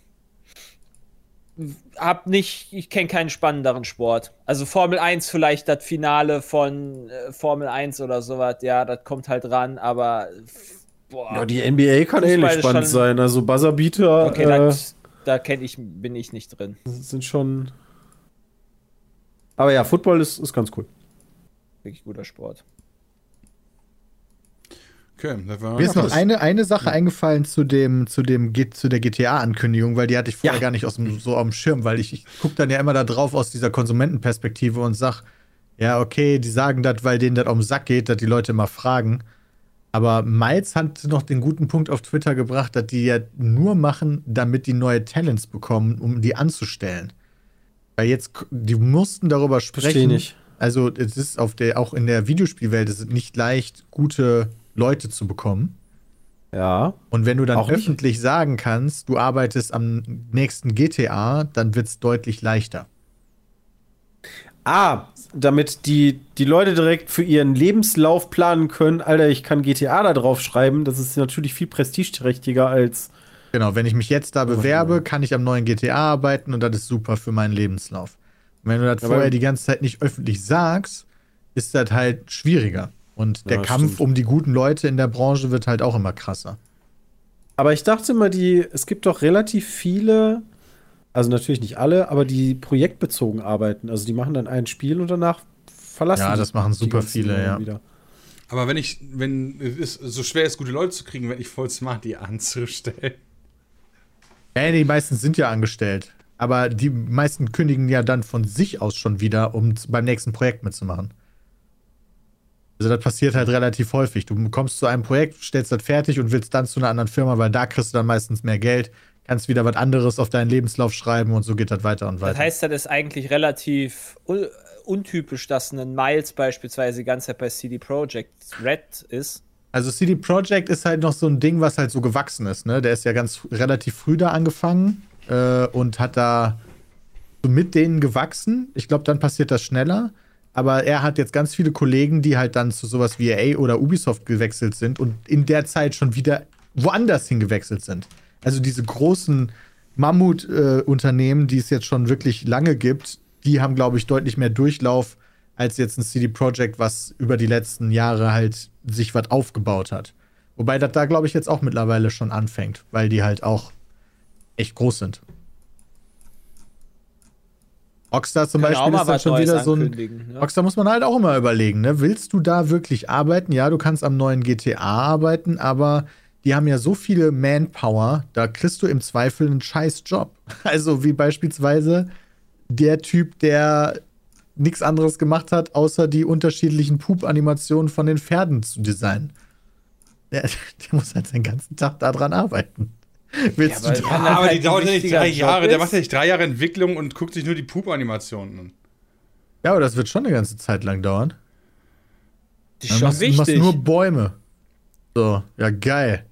Hab nicht, ich kenne keinen spannenderen Sport. Also Formel 1 vielleicht das Finale von äh, Formel 1 oder sowas, ja, das kommt halt ran, aber boah. Ja, die NBA kann ähnlich spannend schon- sein. Also Buzzerbeater okay, äh, das, da kenne ich, bin ich nicht drin. sind schon. Aber ja, Football ist, ist ganz cool. Wirklich guter Sport. Okay, Mir ist noch eine, eine Sache eingefallen zu dem, zu dem G- zu der GTA-Ankündigung, weil die hatte ich vorher Ja. gar nicht aus dem, so auf dem Schirm, weil ich, ich gucke dann ja immer da drauf aus dieser Konsumentenperspektive und sag, ja, okay, die sagen das, weil denen das auf den Sack geht, dass die Leute immer fragen. Aber Miles hat noch den guten Punkt auf Twitter gebracht, dass die ja nur machen, damit die neue Talents bekommen, um die anzustellen. Weil jetzt, die mussten darüber sprechen. Verstehe nicht. Also es ist auf der, auch in der Videospielwelt ist es nicht leicht, gute Leute zu bekommen. Ja. Und wenn du dann Auch nicht. öffentlich sagen kannst, du arbeitest am nächsten GTA, dann wird es deutlich leichter. Ah, damit die, die Leute direkt für ihren Lebenslauf planen können, Alter, ich kann GTA da drauf schreiben, das ist natürlich viel prestigeträchtiger als. Genau, wenn ich mich jetzt da bewerbe, ja. kann ich am neuen GTA arbeiten und das ist super für meinen Lebenslauf. Und wenn du das Aber- vorher die ganze Zeit nicht öffentlich sagst, ist das halt schwieriger. Und der Ja, Kampf stimmt. um die guten Leute in der Branche wird halt auch immer krasser. Aber ich dachte immer, die, es gibt doch relativ viele, also natürlich nicht alle, aber die projektbezogen arbeiten. Also die machen dann ein Spiel und danach verlassen Ja, die das machen super viele, ja. Wieder. Aber wenn ich, wenn es so schwer ist, gute Leute zu kriegen, wenn ich voll smart die anzustellen. Ja, die meisten sind ja angestellt. Aber die meisten kündigen ja dann von sich aus schon wieder, um beim nächsten Projekt mitzumachen. Also das passiert halt relativ häufig. Du kommst zu einem Projekt, stellst das fertig und willst dann zu einer anderen Firma, weil da kriegst du dann meistens mehr Geld, kannst wieder was anderes auf deinen Lebenslauf schreiben und so geht das weiter und weiter. Das heißt, das ist eigentlich relativ un untypisch, dass ein Miles beispielsweise die ganze Zeit bei CD Projekt Red ist. Also CD Projekt ist halt noch so ein Ding, was halt so gewachsen ist. Ne? Der ist ja ganz relativ früh da angefangen äh, und hat da so mit denen gewachsen. Ich glaube, dann passiert das schneller. Aber er hat jetzt ganz viele Kollegen, die halt dann zu sowas wie EA oder Ubisoft gewechselt sind und in der Zeit schon wieder woanders hingewechselt sind. Also diese großen Mammut-Unternehmen, die es jetzt schon wirklich lange gibt, die haben, glaube ich, deutlich mehr Durchlauf als jetzt ein CD Projekt, was über die letzten Jahre halt sich was aufgebaut hat. Wobei das da, glaube ich, jetzt auch mittlerweile schon anfängt, weil die halt auch echt groß sind. Rockstar zum auch Beispiel ist dann schon wieder so ein. ankündigen, ne? Rockstar muss man halt auch immer überlegen, ne? Willst du da wirklich arbeiten? Ja, du kannst am neuen GTA arbeiten, aber die haben ja so viele Manpower, da kriegst du im Zweifel einen scheiß Job. Also wie beispielsweise der Typ, der nichts anderes gemacht hat, außer die unterschiedlichen Pup-Animationen von den Pferden zu designen. Der, der muss halt seinen ganzen Tag daran arbeiten. Willst Ja, du aber- das aber halt die dauert ja nicht drei Jahre. Der ist. macht ja nicht drei Jahre Entwicklung und guckt sich nur die Pup-Animationen an. Ja, aber das wird schon eine ganze Zeit lang dauern. Das Dann ist schon machst, du machst nur Bäume. So, ja, geil.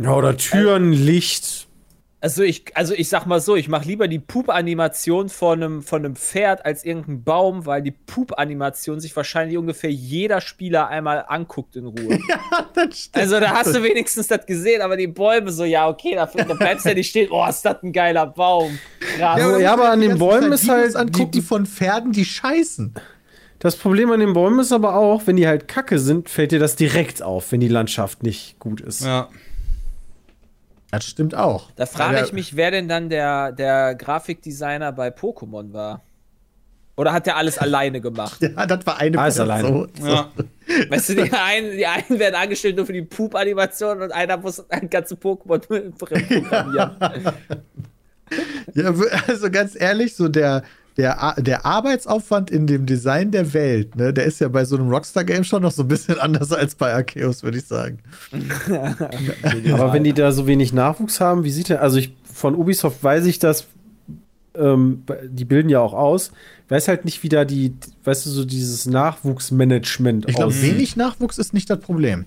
Ja, oder Türen, Licht. Also ich, also ich sag mal so, ich mache lieber die Pup-Animation von einem, von einem Pferd als irgendeinen Baum, weil die Pup-Animation sich wahrscheinlich ungefähr jeder Spieler einmal anguckt in Ruhe. Das stimmt. Also da hast du wenigstens das gesehen, aber die Bäume so, ja, okay, da, da bleibst du ja nicht stehen, oh, ist das ein geiler Baum. Krass. Ja, ja, aber an den Bäumen ist halt angucken die- von Pferden, die scheißen. Das Problem an den Bäumen ist aber auch, wenn die halt kacke sind, fällt dir das direkt auf, wenn die Landschaft nicht gut ist. Ja. Das stimmt auch. Da frage ich mich, wer denn dann der, der Grafikdesigner bei Pokémon war. Oder hat der alles alleine gemacht? Ja, das war eine Alles alleine. So. ja. Weißt du, die einen, die einen werden angestellt nur für die Poop-Animation und einer muss ein ganze Pokémon programmieren. Ja, w- also ganz ehrlich, so der, der, der Arbeitsaufwand in dem Design der Welt, ne, der ist ja bei so einem Rockstar-Game schon noch so ein bisschen anders als bei Arceus, würde ich sagen. Aber wenn die da so wenig Nachwuchs haben, wie sieht der, also ich, von Ubisoft weiß ich das, ähm, die bilden ja auch aus, weiß halt nicht, wie da die, weißt du, so dieses Nachwuchsmanagement Ich glaube, wenig Nachwuchs ist nicht das Problem.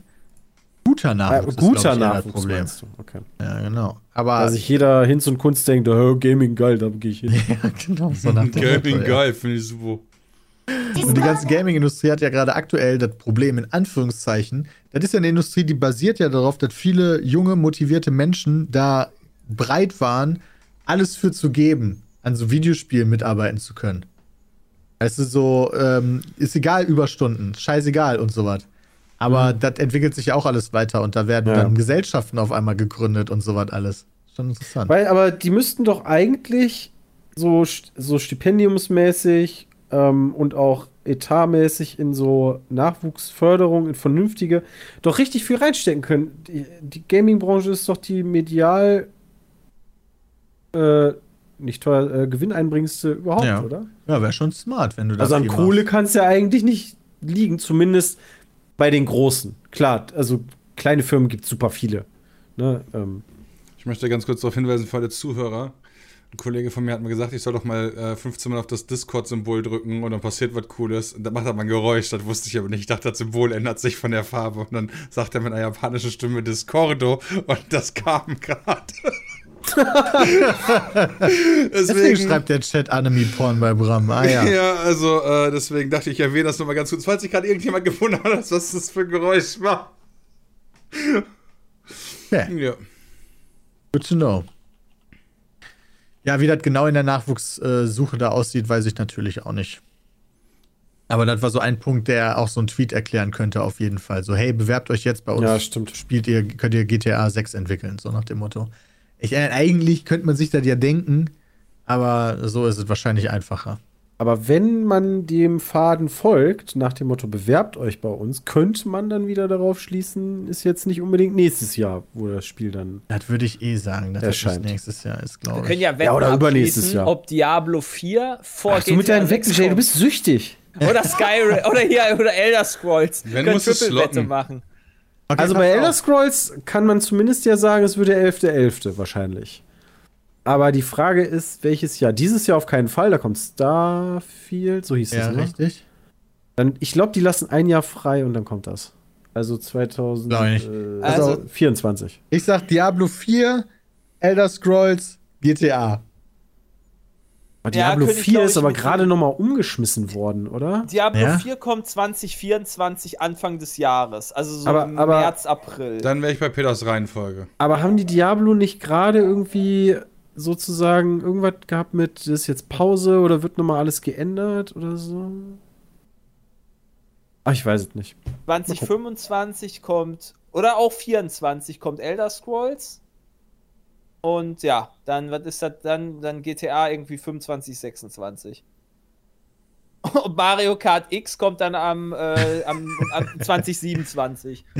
Guter Ah, Nachwuchs guter ist, Nachwuchs, Problem. meinst du? Okay. Ja, genau. Aber Also sich jeder Hinz und Kunst denkt, oh, Gaming geil, da gehe ich hin. ja, genau, so nach Gelbing Motto, ja. geil, finde ich super. Und die ganze Gaming-Industrie hat ja gerade aktuell das Problem, in Anführungszeichen. Das ist ja eine Industrie, die basiert ja darauf, dass viele junge, motivierte Menschen da breit waren, alles für zu geben, an so Videospielen mitarbeiten zu können. Es ist so, ähm, ist egal, Überstunden, scheißegal und sowas. Aber das entwickelt sich ja auch alles weiter und da werden Ja. dann Gesellschaften auf einmal gegründet und sowas alles. Schon interessant. Weil, aber die müssten doch eigentlich so, so stipendiumsmäßig ähm, und auch etatmäßig in so Nachwuchsförderung, in vernünftige, doch richtig viel reinstecken können. Die, die Gaming-Branche ist doch die medial äh, nicht teuer, äh, gewinneinbringendste überhaupt, Ja. oder? Ja, wäre schon smart, wenn du das Also an Kohle kann es ja eigentlich nicht liegen, zumindest bei den Großen. Klar, also kleine Firmen gibt es super viele. Ne? Ähm, Ich möchte ganz kurz darauf hinweisen für alle Zuhörer. Ein Kollege von mir hat mir gesagt, ich soll doch mal äh, 15 Mal auf das Discord-Symbol drücken und dann passiert was Cooles. Und dann macht er mal ein Geräusch, das wusste ich aber nicht. Ich dachte, das Symbol ändert sich von der Farbe. Und dann sagt er mit einer japanischen Stimme Discordo und das kam gerade. Deswegen schreibt der Chat Anime-Porn bei Bram. Ah ja. Ja, also äh, deswegen dachte ich, ich erwähne das nochmal ganz kurz, falls sich gerade irgendjemand gewundert hat, was das für ein Geräusch war. Okay. Ja. Good to know. Ja, wie das genau in der Nachwuchssuche da aussieht, weiß ich natürlich auch nicht. Aber das war so ein Punkt, der auch so ein Tweet erklären könnte, auf jeden Fall. So, hey, bewerbt euch jetzt bei uns. Ja, stimmt. Spielt ihr, könnt ihr GTA 6 entwickeln, so nach dem Motto. Ich, äh, eigentlich könnte man sich das ja denken, aber so ist es wahrscheinlich einfacher. Aber wenn man dem Faden folgt, nach dem Motto, bewerbt euch bei uns, könnte man dann wieder darauf schließen, ist jetzt nicht unbedingt nächstes Jahr, wo das Spiel dann. Das würde ich eh sagen, dass das Erscheint. nächstes Jahr ist, Wir glaube können ich. ja Wetten Ja, oder übernächstes Jahr. ob Diablo 4 vor Ach, du mit deinen Wetten, 6 Jay, du bist süchtig. Oder Skyrim, oder hier, oder Elder Scrolls. Wenn, Wir können Triple-Wette slotten. machen. Okay, Also bei. Elder Scrolls kann man zumindest ja sagen, es wird der 11.11. wahrscheinlich. Aber die Frage ist, welches Jahr? Dieses Jahr auf keinen Fall, da kommt Starfield, so hieß Ja, es, ne? richtig. Dann, ich glaube, die lassen ein Jahr frei und dann kommt das. Also 2024. Glaub ich nicht. Äh, Also- also 24. Ich sag Diablo 4, Elder Scrolls, GTA. Aber Ja, Diablo ich, 4 glaub ist aber gerade ihm- noch mal umgeschmissen worden, oder? Diablo Ja? 4 kommt 2024, Anfang des Jahres. Also so Aber- im aber- März, April. Dann wäre ich bei Peters Reihenfolge. Aber haben die Diablo nicht gerade irgendwie sozusagen irgendwas gehabt mit, das ist jetzt Pause oder wird noch mal alles geändert oder so? Ach, ich weiß es nicht. 2025 kommt, oder auch 24 kommt Elder Scrolls. Und ja, dann, was ist das dann? Dann GTA irgendwie 25, 26. Und Mario Kart X kommt dann am, äh, am, am 2027.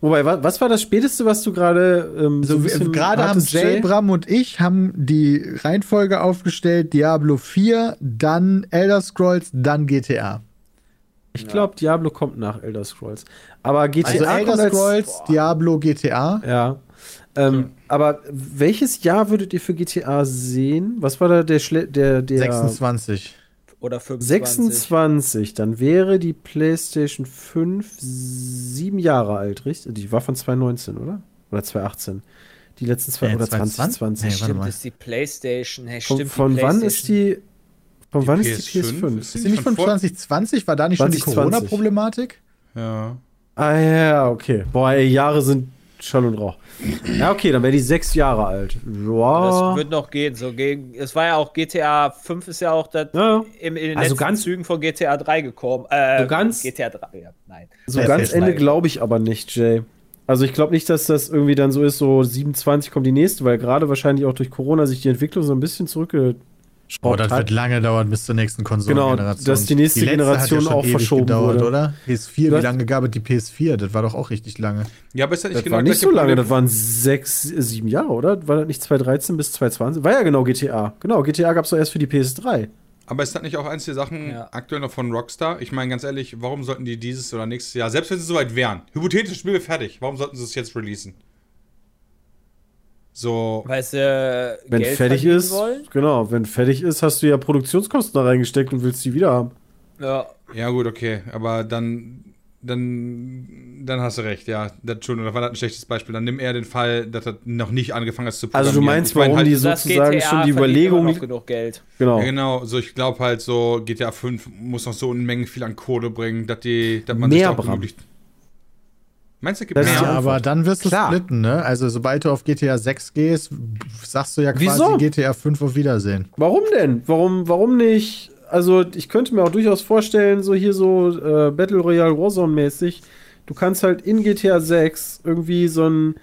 Wobei, wa was war das Späteste, was du gerade ähm, so So, ein wir- bisschen gerade haben Jay, Bram und ich haben die Reihenfolge aufgestellt: Diablo 4, dann Elder Scrolls, dann GTA. Ich glaube, Diablo kommt nach Elder Scrolls. Aber GTA Also Elder als- Scrolls, Diablo, GTA. Ja. Ähm, Aber welches Jahr würdet ihr für GTA sehen? Was war da der Schle der, der 26. Oder 25. 26, dann wäre die PlayStation 5 sieben Jahre alt, richtig? Die war von 2019, oder? Oder 2018. Die letzten zwei Äh, oder 2020? 2020. Nee, warte Stimmt, ist die Playstation. Hey, von stimmt, von die wann ist die. Von Die wann ist die PS5? PS5? Ist Ist die nicht von vor- 2020? War da nicht schon die 2020. Corona-Problematik? Ja. Ah ja, okay. Boah, ey, Jahre sind Schall und Rauch. Ja, okay, dann wäre die sechs Jahre alt. Das Ja. wird noch gehen. So gegen, es war ja auch GTA 5 ist ja auch das Ja. im, in den Also letzten ganz- Zügen von GTA 3 gekommen. Äh, So ganz- GTA 3, ja, nein. So ganz Ende glaube ich aber nicht, Jay. Also ich glaube nicht, dass das irgendwie dann so ist, so 27 kommt die nächste, weil gerade wahrscheinlich auch durch Corona sich die Entwicklung so ein bisschen zurückgeschraubt Oh, das hat. wird lange dauern bis zur nächsten Konsolengeneration. Genau, dass die nächste letzte Generation hat ja auch ewig verschoben gedauert, wurde. oder? PS4, Du wie lange gab es die PS4? Das war doch auch richtig lange. Ja, aber ist das nicht Das genau war nicht so lange, Problem? das waren sechs, sieben Jahre, oder? War das nicht 2013 bis 2020? War ja genau GTA. Genau, GTA gab es doch erst für die PS3. Aber ist das nicht auch eins der Sachen Ja. aktuell noch von Rockstar? Ich meine, ganz ehrlich, warum sollten die dieses oder nächstes Jahr, selbst wenn sie soweit wären, hypothetisch Spiel fertig, warum sollten sie es jetzt releasen? So, Weil sie äh, Wenn Geld fertig ist, wollen. genau, wenn fertig ist, hast du ja Produktionskosten da reingesteckt und willst die wieder haben. Ja. ja gut, okay, aber dann, dann Dann hast du recht, ja. Das, Entschuldigung, das war das ein schlechtes Beispiel. Dann nimm eher den Fall, dass er noch nicht angefangen hat zu Also du meinst, Ich mein warum halt, die Das sozusagen GTA schon die Überlegung. noch genug Geld. Genau. Ja, genau, so ich glaube halt so, GTA 5 muss noch so eine Menge viel an Kohle bringen, dass die, dass man sich Mehr, da auch. Meinst du, es gibt Das mehr? Ja, aber dann wirst du Klar. splitten, ne? Also sobald du auf GTA 6 gehst, sagst du ja quasi Wieso? GTA 5 auf Wiedersehen. Warum denn? Warum, warum nicht? Also, ich könnte mir auch durchaus vorstellen, so hier so äh, Battle Royale Warzone-mäßig, du kannst halt in GTA 6 irgendwie so ein.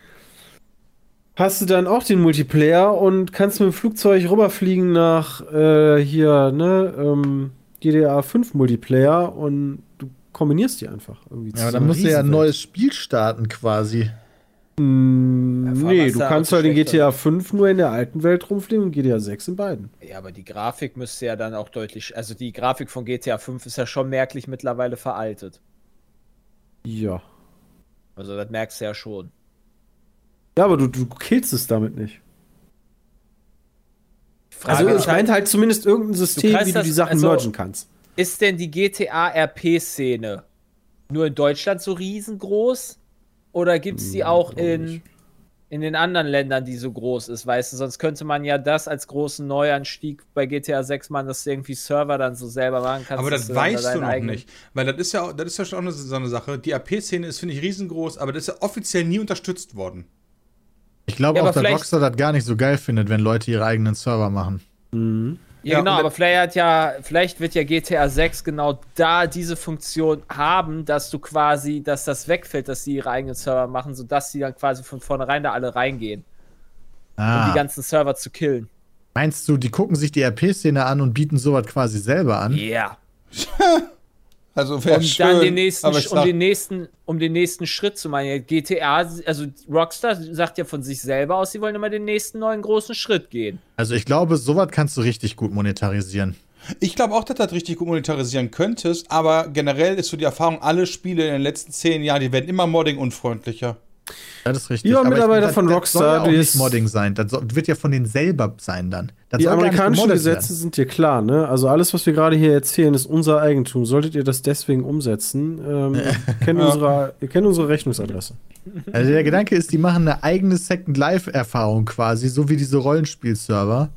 Hast du dann auch den Multiplayer und kannst mit dem Flugzeug rüberfliegen nach äh, hier, ne, ähm, GTA 5 Multiplayer und kombinierst die einfach irgendwie Ja, aber dann musst du ja ein neues Spiel starten quasi. Mm, allem nee, du du kannst halt in. GTA 5 nur in der alten Welt rumfliegen und GTA 6 in beiden. Ja, aber die Grafik müsste ja dann auch deutlich. Also die Grafik von GTA 5 ist ja schon merklich mittlerweile veraltet. Ja. Also das merkst du ja schon. Ja, aber du, du killst es damit nicht. Frage Also ich meinte halt zumindest irgendein System, kannst wie du die Sachen also- mergen kannst. Ist denn die GTA RP-Szene nur in Deutschland so riesengroß? Oder gibt es die auch in, in den anderen Ländern, die so groß ist? Weißt du, sonst könnte man ja das als großen Neuanstieg bei GTA 6 machen, dass du irgendwie Server dann so selber machen kannst. Aber das weißt du noch eigenen- nicht. Weil das ist ja, auch- das ist ja schon auch eine, so eine Sache. Die AP-Szene ist, finde ich, riesengroß, aber das ist ja offiziell nie unterstützt worden. Ich glaube Ja, auch, dass vielleicht- Rockstar das gar nicht so geil findet, wenn Leute ihre eigenen Server machen. Ja, Ja, genau, aber vielleicht hat ja, vielleicht wird ja GTA 6 genau da diese Funktion haben, dass du quasi, dass das wegfällt, dass sie ihre eigenen Server machen, sodass sie dann quasi von vornherein da alle reingehen, um Ah, die ganzen Server zu killen. meinst du, die gucken sich die RP-Szene an und bieten sowas quasi selber an? Ja. Also wäre Um schön, dann den nächsten, um sag, den nächsten, um den nächsten Schritt zu machen. GTA, also Rockstar sagt ja von sich selber aus, sie wollen immer den nächsten neuen großen Schritt gehen. Also ich glaube, sowas kannst du richtig gut monetarisieren. ich glaube auch, dass du das richtig gut monetarisieren könntest, aber generell ist so die Erfahrung, alle Spiele in den letzten zehn Jahren, die werden immer modding-unfreundlicher. Das ist richtig. Lieber ich- Mitarbeiter das- von das Rockstar, soll ja auch du nicht Modding sein. Das soll, wird ja von denen selber sein dann. Das Die amerikanischen Gesetze sind dir klar, ne? Also alles, was wir gerade hier erzählen, ist unser Eigentum. Solltet ihr das deswegen umsetzen, ähm, ihr, kennt unsere, ihr kennt unsere Rechnungsadresse. werden. Also der Gedanke ist, die machen eine eigene Second Life-Erfahrung quasi, so wie diese Rollenspielserver,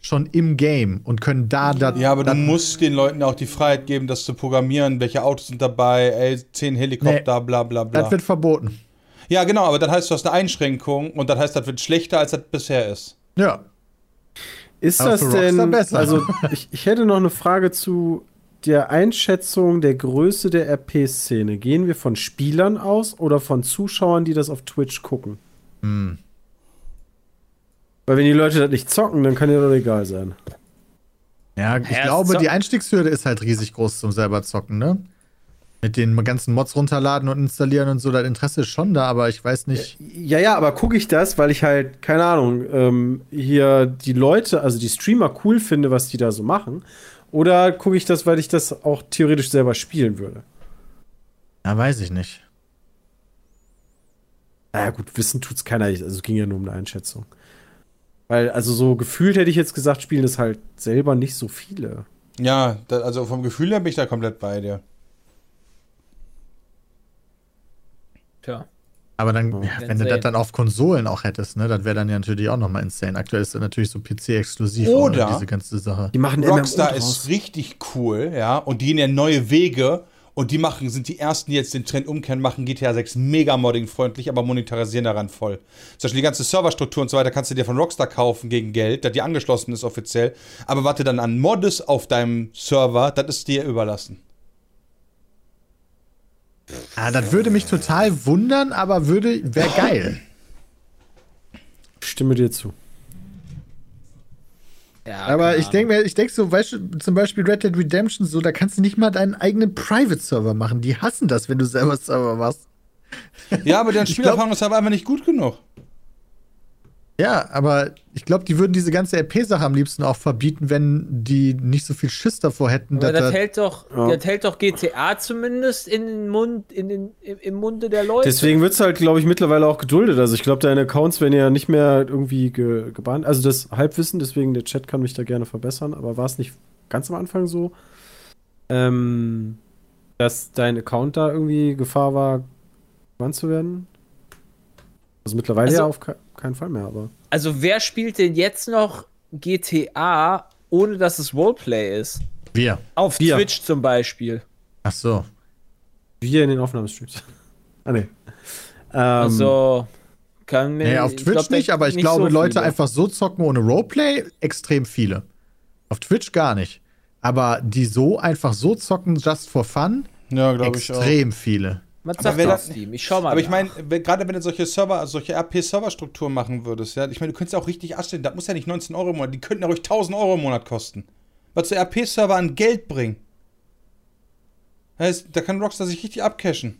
schon im Game und können da das. Ja, aber du das- musst den Leuten auch die Freiheit geben, das zu programmieren, welche Autos sind dabei, ey, zehn Helikopter, bla bla bla. Das wird verboten. Ja, genau, aber das heißt, du hast eine Einschränkung und das heißt, das wird schlechter, als das bisher ist. Ja. Ist Aber das denn, besser. also ich, ich hätte noch eine Frage zu der Einschätzung der Größe der RP-Szene. Gehen wir von Spielern aus oder von Zuschauern, die das auf Twitch gucken? Hm. Weil wenn die Leute das nicht zocken, dann kann ja doch egal sein. Ja, ich Ja, glaube, die Einstiegshürde ist halt riesig groß zum selber zocken, ne? Mit den ganzen Mods runterladen und installieren und so, das Interesse ist schon da, aber ich weiß nicht. Ja, ja, aber gucke ich das, weil ich halt, keine Ahnung, ähm, hier die Leute, also die Streamer cool finde, was die da so machen? Oder gucke ich das, weil ich das auch theoretisch selber spielen würde? Ja, weiß ich nicht. Naja, gut, wissen tut's keiner. Also es ging ja nur um eine Einschätzung. Weil, also so gefühlt hätte ich jetzt gesagt, spielen das halt selber nicht so viele. Ja, da, also vom Gefühl her bin ich da komplett bei dir. Tja. Aber dann, ja, wenn du das dann auf Konsolen auch hättest, ne, das wäre dann ja natürlich auch nochmal insane. Aktuell ist das natürlich so PC-exklusiv, Oder- diese ganze Sache. Die machen Rockstar ist richtig cool, ja, und die gehen ja neue Wege und die machen, sind die ersten, die jetzt den Trend umkehren, machen GTA 6 mega modding-freundlich, aber monetarisieren daran voll. Zum Beispiel die ganze Serverstruktur und so weiter kannst du dir von Rockstar kaufen gegen Geld, da die angeschlossen ist offiziell, aber du dann an Mods auf deinem Server, das ist dir überlassen. Ah, das würde mich total wundern, aber würde, wäre geil. Stimme dir zu. Ja, Aber ich denke mir, ich denke so, weißt du, zum Beispiel Red Dead Redemption, so, da kannst du nicht mal deinen eigenen Private-Server machen. Die hassen das, wenn du selber Server machst. Ja, aber Ich Spielerfahrung ist aber einfach nicht gut genug. Ja, aber ich glaube, die würden diese ganze RP-Sache am liebsten auch verbieten, wenn die nicht so viel Schiss davor hätten. Aber dass das hält doch, Ja. das hält doch GTA zumindest in den Mund, in den, im, Munde der Leute. Deswegen wird's halt, glaube ich, mittlerweile auch geduldet. Also ich glaube, deine Accounts werden ja nicht mehr irgendwie ge gebannt. Also das Halbwissen, deswegen der Chat kann mich da gerne verbessern, aber war es nicht ganz am Anfang so, ähm, dass dein Account da irgendwie Gefahr war, Wann zu werden? Also mittlerweile Also- ja auf keinen Fall mehr, aber. Also wer spielt denn jetzt noch GTA, ohne dass es Roleplay ist? Wir. Auf Wir. Twitch zum Beispiel. Ach so. Wir in den Aufnahmestreams. ah, nee. Ähm, Also kann mir. Nee, auf Twitch glaub, nicht, aber ich nicht glaube, so Leute viele. einfach so zocken ohne Roleplay, extrem viele. Auf Twitch gar nicht. Aber die so einfach so zocken, just for fun, Ja, glaube ich auch. extrem viele. Was Aber sagt das Steam? Ich schau mal. Aber ich nach. meine, wenn- gerade wenn du solche Server, also solche RP-Server-Strukturen machen würdest, ja, ich meine, du könntest ja auch richtig anstellen, das muss ja nicht 19 Euro im Monat, die könnten ja ruhig 1000 Euro im Monat kosten. Was so RP-Server an Geld bringen. Heißt, da kann Rockstar sich richtig abcashen.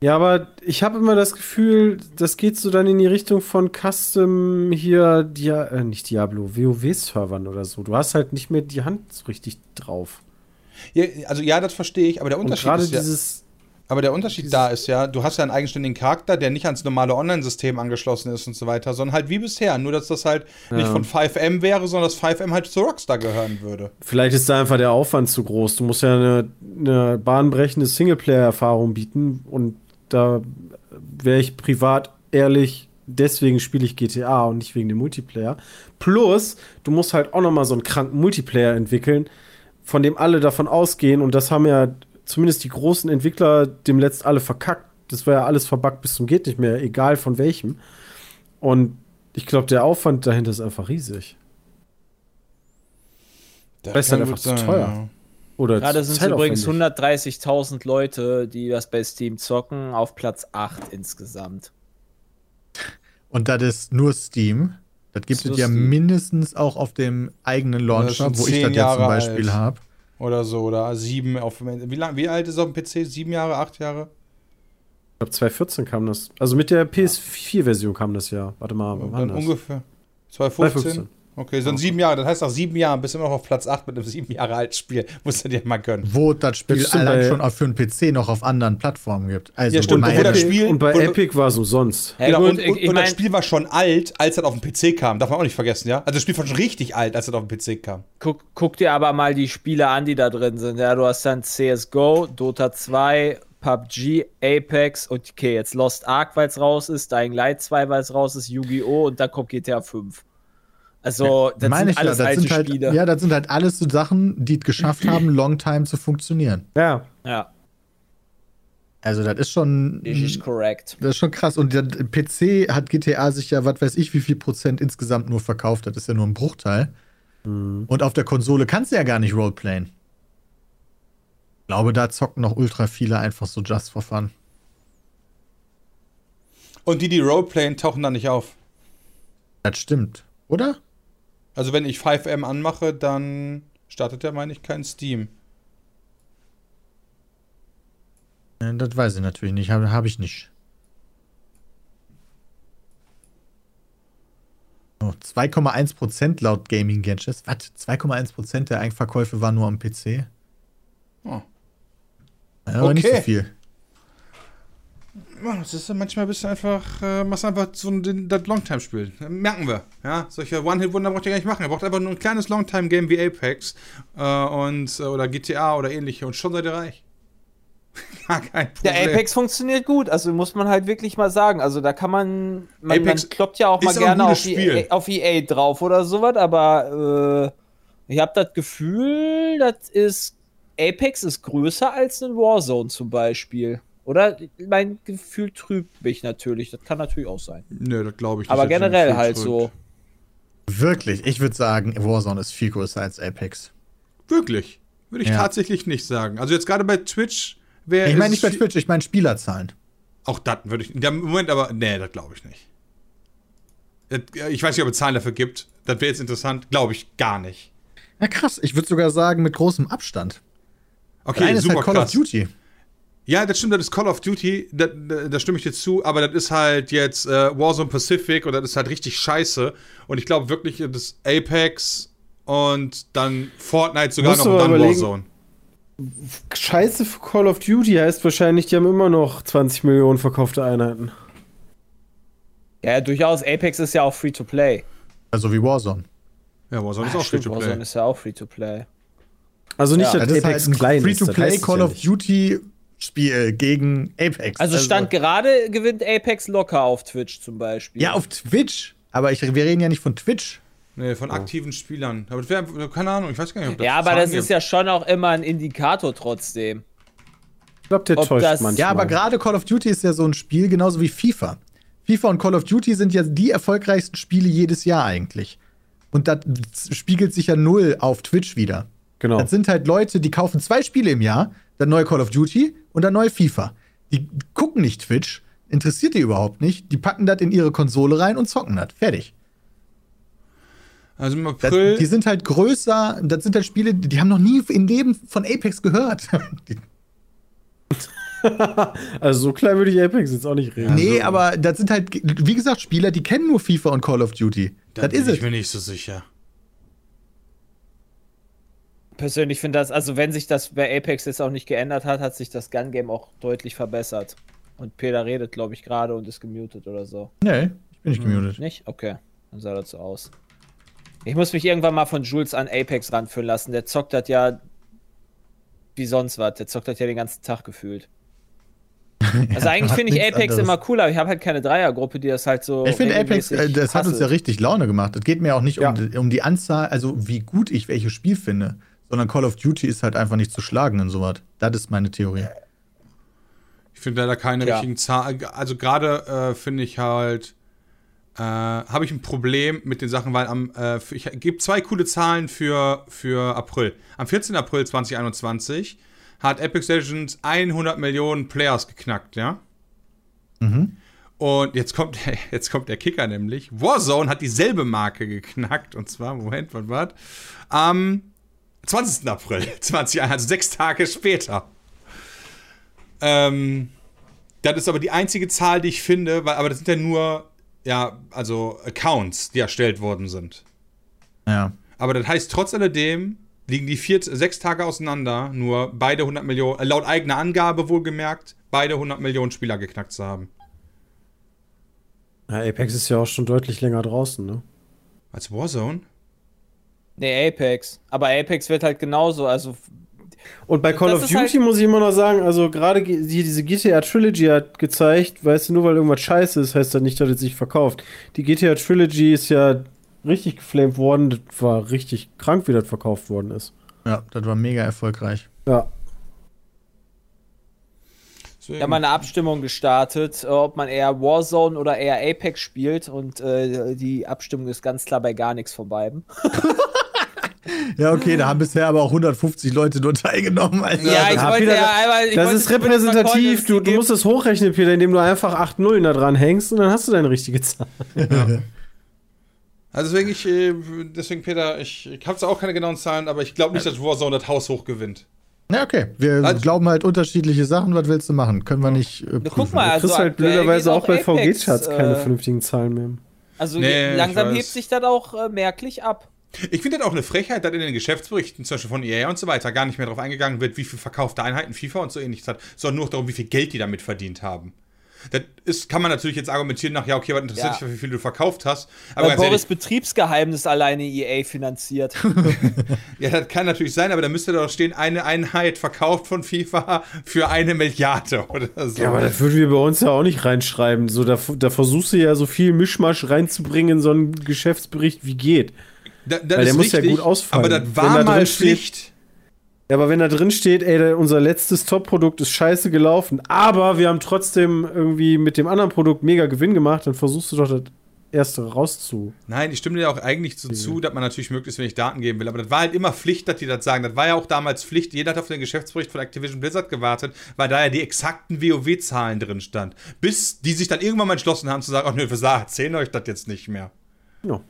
Ja, aber ich habe immer das Gefühl, das geht so dann in die Richtung von Custom hier, Dia äh, nicht Diablo, WoW-Servern oder so. Du hast halt nicht mehr die Hand so richtig drauf. Ja, also ja, das verstehe ich, aber der Und Unterschied gerade ist ja, dieses, aber der Unterschied da ist ja, du hast ja einen eigenständigen Charakter, der nicht ans normale Online-System angeschlossen ist und so weiter, sondern halt wie bisher, nur dass das halt nicht Ja. von 5M wäre, sondern dass 5M halt zu Rockstar gehören würde. vielleicht ist da einfach der Aufwand zu groß. Du musst ja eine, eine bahnbrechende Singleplayer-Erfahrung bieten und da wäre ich privat ehrlich, deswegen spiele ich GTA und nicht wegen dem Multiplayer. Plus, du musst halt auch noch mal so einen kranken Multiplayer entwickeln, von dem alle davon ausgehen und das haben ja zumindest die großen Entwickler dem letzt alle verkackt. Das war ja alles verbuggt bis zum geht nicht mehr, egal von welchem. Und ich glaube, der Aufwand dahinter ist einfach riesig. Das Das ist halt einfach gut zu sein, teuer. ja. Oder Gerade sind es übrigens zeitaufwendig. 130.000 Leute, die das bei Steam zocken, auf Platz 8 insgesamt. Und das ist nur Steam. Das gibt es ja Steam. mindestens auch auf dem eigenen Launcher, wo ich das ja zum Beispiel habe. Oder so, oder sieben auf wie lang, wie alt ist auf dem PC? Sieben Jahre, acht Jahre? Ich glaube, 2014 kam das. Also mit der PS4-Version kam das ja. Warte mal, wann Dann das? ungefähr. 2015? 2015. Okay, sind sieben Jahre. Das heißt, nach sieben Jahren bist du immer noch auf Platz 8 mit einem sieben Jahre alten Spiel. Musst du dir mal gönnen. Wo das Spiel Bist du allein bei- schon auf für einen PC noch auf anderen Plattformen gibt. Also Ja, stimmt, meine- obwohl das Spiel- und bei wo- Epic war es umsonst. Ja, genau, und, und, und das Spiel war schon alt, als es auf den PC kam. Darf man auch nicht vergessen, ja? Also das Spiel war schon richtig alt, als es auf den PC kam. Guck, guck dir aber mal die Spiele an, die da drin sind. Ja, du hast dann CSGO, Dota 2, PUBG, Apex und okay, jetzt Lost Ark, weil es raus ist, Dying Light 2, weil es raus ist, Yu-Gi-Oh! und dann kommt GTA 5. Also, das meine sind ich alles ja, das alte sind halt, Spiele. ja, das sind halt alles so Sachen, die es geschafft haben, Longtime zu funktionieren. Ja. ja, Also das ist schon, das ist korrekt. das ist schon krass. Und der PC hat GTA sich ja, was weiß ich, wie viel Prozent insgesamt nur verkauft. Das ist ja nur ein Bruchteil. Und auf der Konsole kannst du ja gar nicht roleplayen. Ich glaube, da zocken noch ultra viele einfach so just for fun. Und die, die Roleplayen, tauchen da nicht auf. Das stimmt, oder? Also wenn ich 5M anmache, dann startet der, meine ich, kein Steam. Äh, Das weiß ich natürlich nicht, habe hab ich nicht. Oh, 2,1% laut Gaming Gadgets. Was? 2,1% der Eigenverkäufe waren nur am PC? Oh. Ja, aber nicht so Okay. viel. Das ist manchmal ein bisschen einfach, äh, machst einfach so ein das Longtime-Spiel. Merken wir. Ja, solche One-Hit-Wunder braucht ihr gar nicht machen. Ihr braucht einfach nur ein kleines Longtime-Game wie Apex äh, und, äh, oder GTA oder ähnliche und schon seid ihr reich. Gar kein Problem. Der Apex funktioniert gut, also muss man halt wirklich mal sagen. Also da kann man, man, Apex man kloppt ja auch mal gerne auf. EA, auf EA drauf oder sowas, aber äh, ich habe das Gefühl, das ist Apex ist größer als ein Warzone zum Beispiel. Oder mein Gefühl trübt mich natürlich. Das kann natürlich auch sein. Nö, das glaube ich nicht. Aber generell halt trübt. so. Wirklich, ich würde sagen, Warzone ist viel größer als Apex. Wirklich. Würde ich Ja. tatsächlich nicht sagen. Also jetzt gerade bei Twitch wäre Ich meine nicht bei Twitch, ich meine Spielerzahlen. Auch das würde ich. Ja, Moment, aber. Nee, das glaube ich nicht. Ich weiß nicht, ob es Zahlen dafür gibt. Das wäre jetzt interessant. Glaube ich gar nicht. Ja, krass. Ich würde sogar sagen, mit großem Abstand. Okay, Eine ist super halt Call krass. of Duty. Ja, das stimmt, das ist Call of Duty, da, da, da stimme ich dir zu, aber das ist halt jetzt äh, Warzone Pacific und das ist halt richtig scheiße. Und ich glaube wirklich, das ist Apex und dann Fortnite sogar Musst noch und dann überlegen- Warzone. Scheiße für Call of Duty heißt wahrscheinlich, die haben immer noch 20 Millionen verkaufte Einheiten. Ja, durchaus. Apex ist ja auch Free-to-Play. Also wie Warzone. Ja, Warzone ist Ah, auch free stimmt, to Warzone play. ist ja auch Free-to-play. Also nicht, Ja, dass Das ist Apex halt ein klein ist. Free-to-Play heißt es Call of nicht. Duty Spiel gegen Apex. Also stand gerade gewinnt Apex locker auf Twitch zum Beispiel. Ja, auf Twitch. Aber ich, wir reden ja nicht von Twitch. Nee, von aktiven Spielern. Aber das wär, keine Ahnung, ich weiß gar nicht, ob das ja, aber Zahlen das gibt. ist ja schon auch immer ein Indikator trotzdem. Ich glaube, der Ob täuscht das- manchmal. Ja, aber gerade Call of Duty ist ja so ein Spiel, genauso wie FIFA. FIFA und Call of Duty sind ja die erfolgreichsten Spiele jedes Jahr eigentlich. Und das spiegelt sich ja null auf Twitch wieder. Genau. Das sind halt Leute, die kaufen zwei Spiele im Jahr, dann neue Call of Duty und dann neue FIFA. Die gucken nicht Twitch, interessiert die überhaupt nicht. Die packen das in ihre Konsole rein und zocken das. Fertig. Also im Das, April. die sind halt größer, das sind halt Spiele, die, haben noch nie im Leben von Apex gehört. Also so klein würde ich Apex jetzt auch nicht reden. nee, aber das sind halt, wie gesagt, Spieler, die kennen nur FIFA und Call of Duty. da das bin ist ich es. mir nicht so sicher. Persönlich finde das, also wenn sich das bei Apex jetzt auch nicht geändert hat, hat sich das Gun Game auch deutlich verbessert. Und Peter redet, glaube ich, gerade und ist gemutet oder so. Nee, ich bin nicht gemutet. Nicht? Okay. Dann sah das so aus. Ich muss mich irgendwann mal von Jules an Apex ranführen lassen. Der zockt das ja wie sonst was. Der zockt das ja den ganzen Tag gefühlt. Also eigentlich hat finde ich Apex anderes. immer cooler. Ich habe halt keine Dreiergruppe, die das halt so. Ich finde Apex, äh, das hat uns hasselt. ja richtig Laune gemacht. Es geht mir auch nicht Ja. um, um die Anzahl, also wie gut ich welches Spiel finde, sondern Call of Duty ist halt einfach nicht zu schlagen in sowas. Das ist meine Theorie. Ich finde leider keine Ja. richtigen Zahlen. Also gerade äh, finde ich halt, äh, habe ich ein Problem mit den Sachen, weil am, äh, ich gebe zwei coole Zahlen für, für April. Am 14. April 2021 hat Epic Legends 100 Millionen Players geknackt, ja? Und jetzt kommt, jetzt kommt der Kicker nämlich. Warzone hat dieselbe Marke geknackt. Und zwar, Moment, was war? Am 20. April 2021, also sechs Tage später. Ähm, das ist aber die einzige Zahl, die ich finde, weil, aber das sind ja nur, ja, also Accounts, die erstellt worden sind. Ja. Aber das heißt, trotz alledem liegen die vier, sechs Tage auseinander, nur beide 100 Millionen, äh, laut eigener Angabe wohlgemerkt, beide 100 Millionen Spieler geknackt zu haben. Ja, Apex ist ja auch schon deutlich länger draußen, ne? Als Warzone? Nee, Apex. Aber Apex wird halt genauso. Also Und bei Call of ist Duty muss ich immer noch sagen, also gerade ge- die, diese GTA Trilogy hat gezeigt, weißt du, nur weil irgendwas scheiße ist, heißt das nicht, dass es sich verkauft. Die GTA Trilogy ist ja richtig geflamed worden, das war richtig krank, wie das verkauft worden ist. Ja, das war mega erfolgreich. Ja. Deswegen- Wir haben eine Abstimmung gestartet, äh, ob man eher Warzone oder eher Apex spielt. Und äh, die Abstimmung ist ganz klar bei gar nichts von beiden. Ja, okay, da haben bisher aber auch 150 Leute nur teilgenommen. Also, Ja, ich ja, wollte Peter, ja einmal. Ich Das ist repräsentativ, du, du musst es hochrechnen, Peter, indem du einfach 8 Nullen da dran hängst und dann hast du deine richtige Zahl. Also deswegen, ich, äh, deswegen Peter, ich, ich habe zwar auch keine genauen Zahlen, aber ich glaube nicht, dass Warzone das Haus hoch gewinnt. Ja, okay. Wir Also- glauben halt unterschiedliche Sachen. Was willst du machen? Können wir nicht äh, prüfen. guck mal, Du also kriegst halt aktuell blöderweise geht auch bei VG-Charts keine äh, vernünftigen Zahlen mehr. Also Nee, langsam hebt sich das auch äh, merklich ab. Ich finde das auch eine Frechheit, dass in den Geschäftsberichten, zum Beispiel von EA und so weiter, gar nicht mehr darauf eingegangen wird, wie viel verkaufte Einheiten FIFA und so ähnliches hat, sondern nur darum, wie viel Geld die damit verdient haben. Das ist, kann man natürlich jetzt argumentieren nach, ja, okay, was interessiert Ja. dich, wie viel du verkauft hast. Aber Weil ganz Boris ehrlich, Betriebsgeheimnis alleine EA finanziert. ja, das kann natürlich sein, aber da müsste doch stehen, eine Einheit verkauft von FIFA für eine Milliarde oder so. Ja, aber das würden wir bei uns ja auch nicht reinschreiben. So, da, da versuchst du ja so viel Mischmasch reinzubringen in so einen Geschäftsbericht, wie geht. Da- das Weil der muss ja richtig, gut ausfallen. Aber das war da mal drin steht- Pflicht. Ja, aber wenn da drin steht, ey, unser letztes Top-Produkt ist scheiße gelaufen, aber wir haben trotzdem irgendwie mit dem anderen Produkt mega Gewinn gemacht, dann versuchst du doch das erste rauszu. Nein, ich stimme dir auch eigentlich so zu, dass man natürlich möglichst wenig Daten geben will. Aber das war halt immer Pflicht, dass die das sagen. Das war ja auch damals Pflicht. Jeder hat auf den Geschäftsbericht von Activision Blizzard gewartet, weil da ja die exakten WoW-Zahlen drin stand. Bis die sich dann irgendwann mal entschlossen haben zu sagen, oh nö, wir sagen, erzählen euch das jetzt nicht mehr. Ja.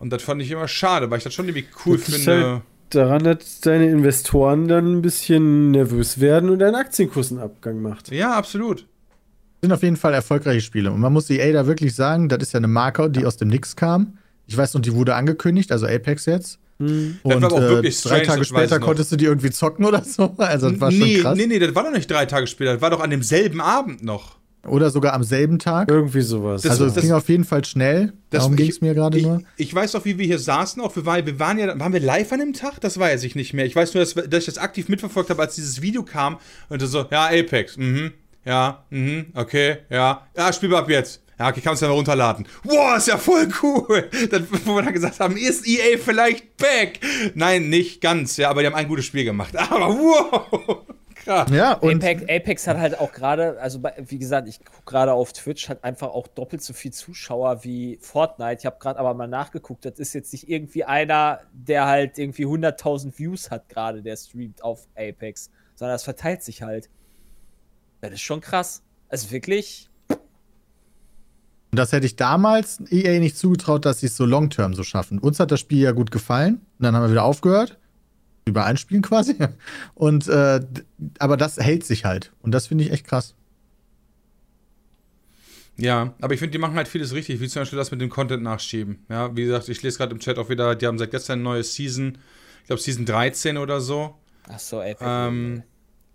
Und das fand ich immer schade, weil ich das schon irgendwie cool Das ist finde. halt daran, dass deine Investoren dann ein bisschen nervös werden und dein Aktienkurs einen Abgang macht. Ja, absolut. sind auf jeden Fall erfolgreiche Spiele. Und man muss EA da wirklich sagen, das ist ja eine Marke, die aus dem Nix kam. Ich weiß noch, die wurde angekündigt, also Apex jetzt. Hm. Das Und war aber auch äh, wirklich drei Tage das später konntest du die irgendwie zocken oder so. Also das war schon nee, krass. nee, nee, das war doch nicht drei Tage später. Das war doch an demselben Abend noch. Oder sogar am selben Tag. Irgendwie sowas. Das- also es ging auf jeden Fall schnell. Das- Darum ging es mir gerade nur. Ich weiß auch, wie wir hier saßen. Auch wir, waren, wir waren ja, waren wir live an dem Tag? Das weiß ich nicht mehr. Ich weiß nur, dass, dass ich das aktiv mitverfolgt habe, als dieses Video kam und so, ja, Apex, mhm, ja, mhm, okay, ja, ja, spiel mal ab jetzt. Ja, okay, kannst du ja mal runterladen. Wow, ist ja voll cool. Dann, wo wir dann gesagt haben, ist EA vielleicht back? Nein, nicht ganz, ja, aber die haben ein gutes Spiel gemacht. Aber wow, krass. Ja, und Apex, Apex hat halt auch gerade, also wie gesagt, ich gucke gerade auf Twitch, hat einfach auch doppelt so viel Zuschauer wie Fortnite. Ich habe gerade aber mal nachgeguckt, das ist jetzt nicht irgendwie einer, der halt irgendwie 100.000 Views hat gerade, der streamt auf Apex, sondern das verteilt sich halt. Das ist schon krass. Also wirklich, das hätte ich damals EA nicht zugetraut, dass sie es so long-term so schaffen. Uns hat das Spiel ja gut gefallen. Und dann haben wir wieder aufgehört. Über einspielen quasi. Und äh, aber das hält sich halt. Und das finde ich echt krass. Ja, aber ich finde, die machen halt vieles richtig, wie zum Beispiel das mit dem Content nachschieben. Ja, wie gesagt, ich lese gerade im Chat auch wieder, die haben seit gestern eine neue Season, ich glaube Season 13 oder so. ach so, Apex. Ähm,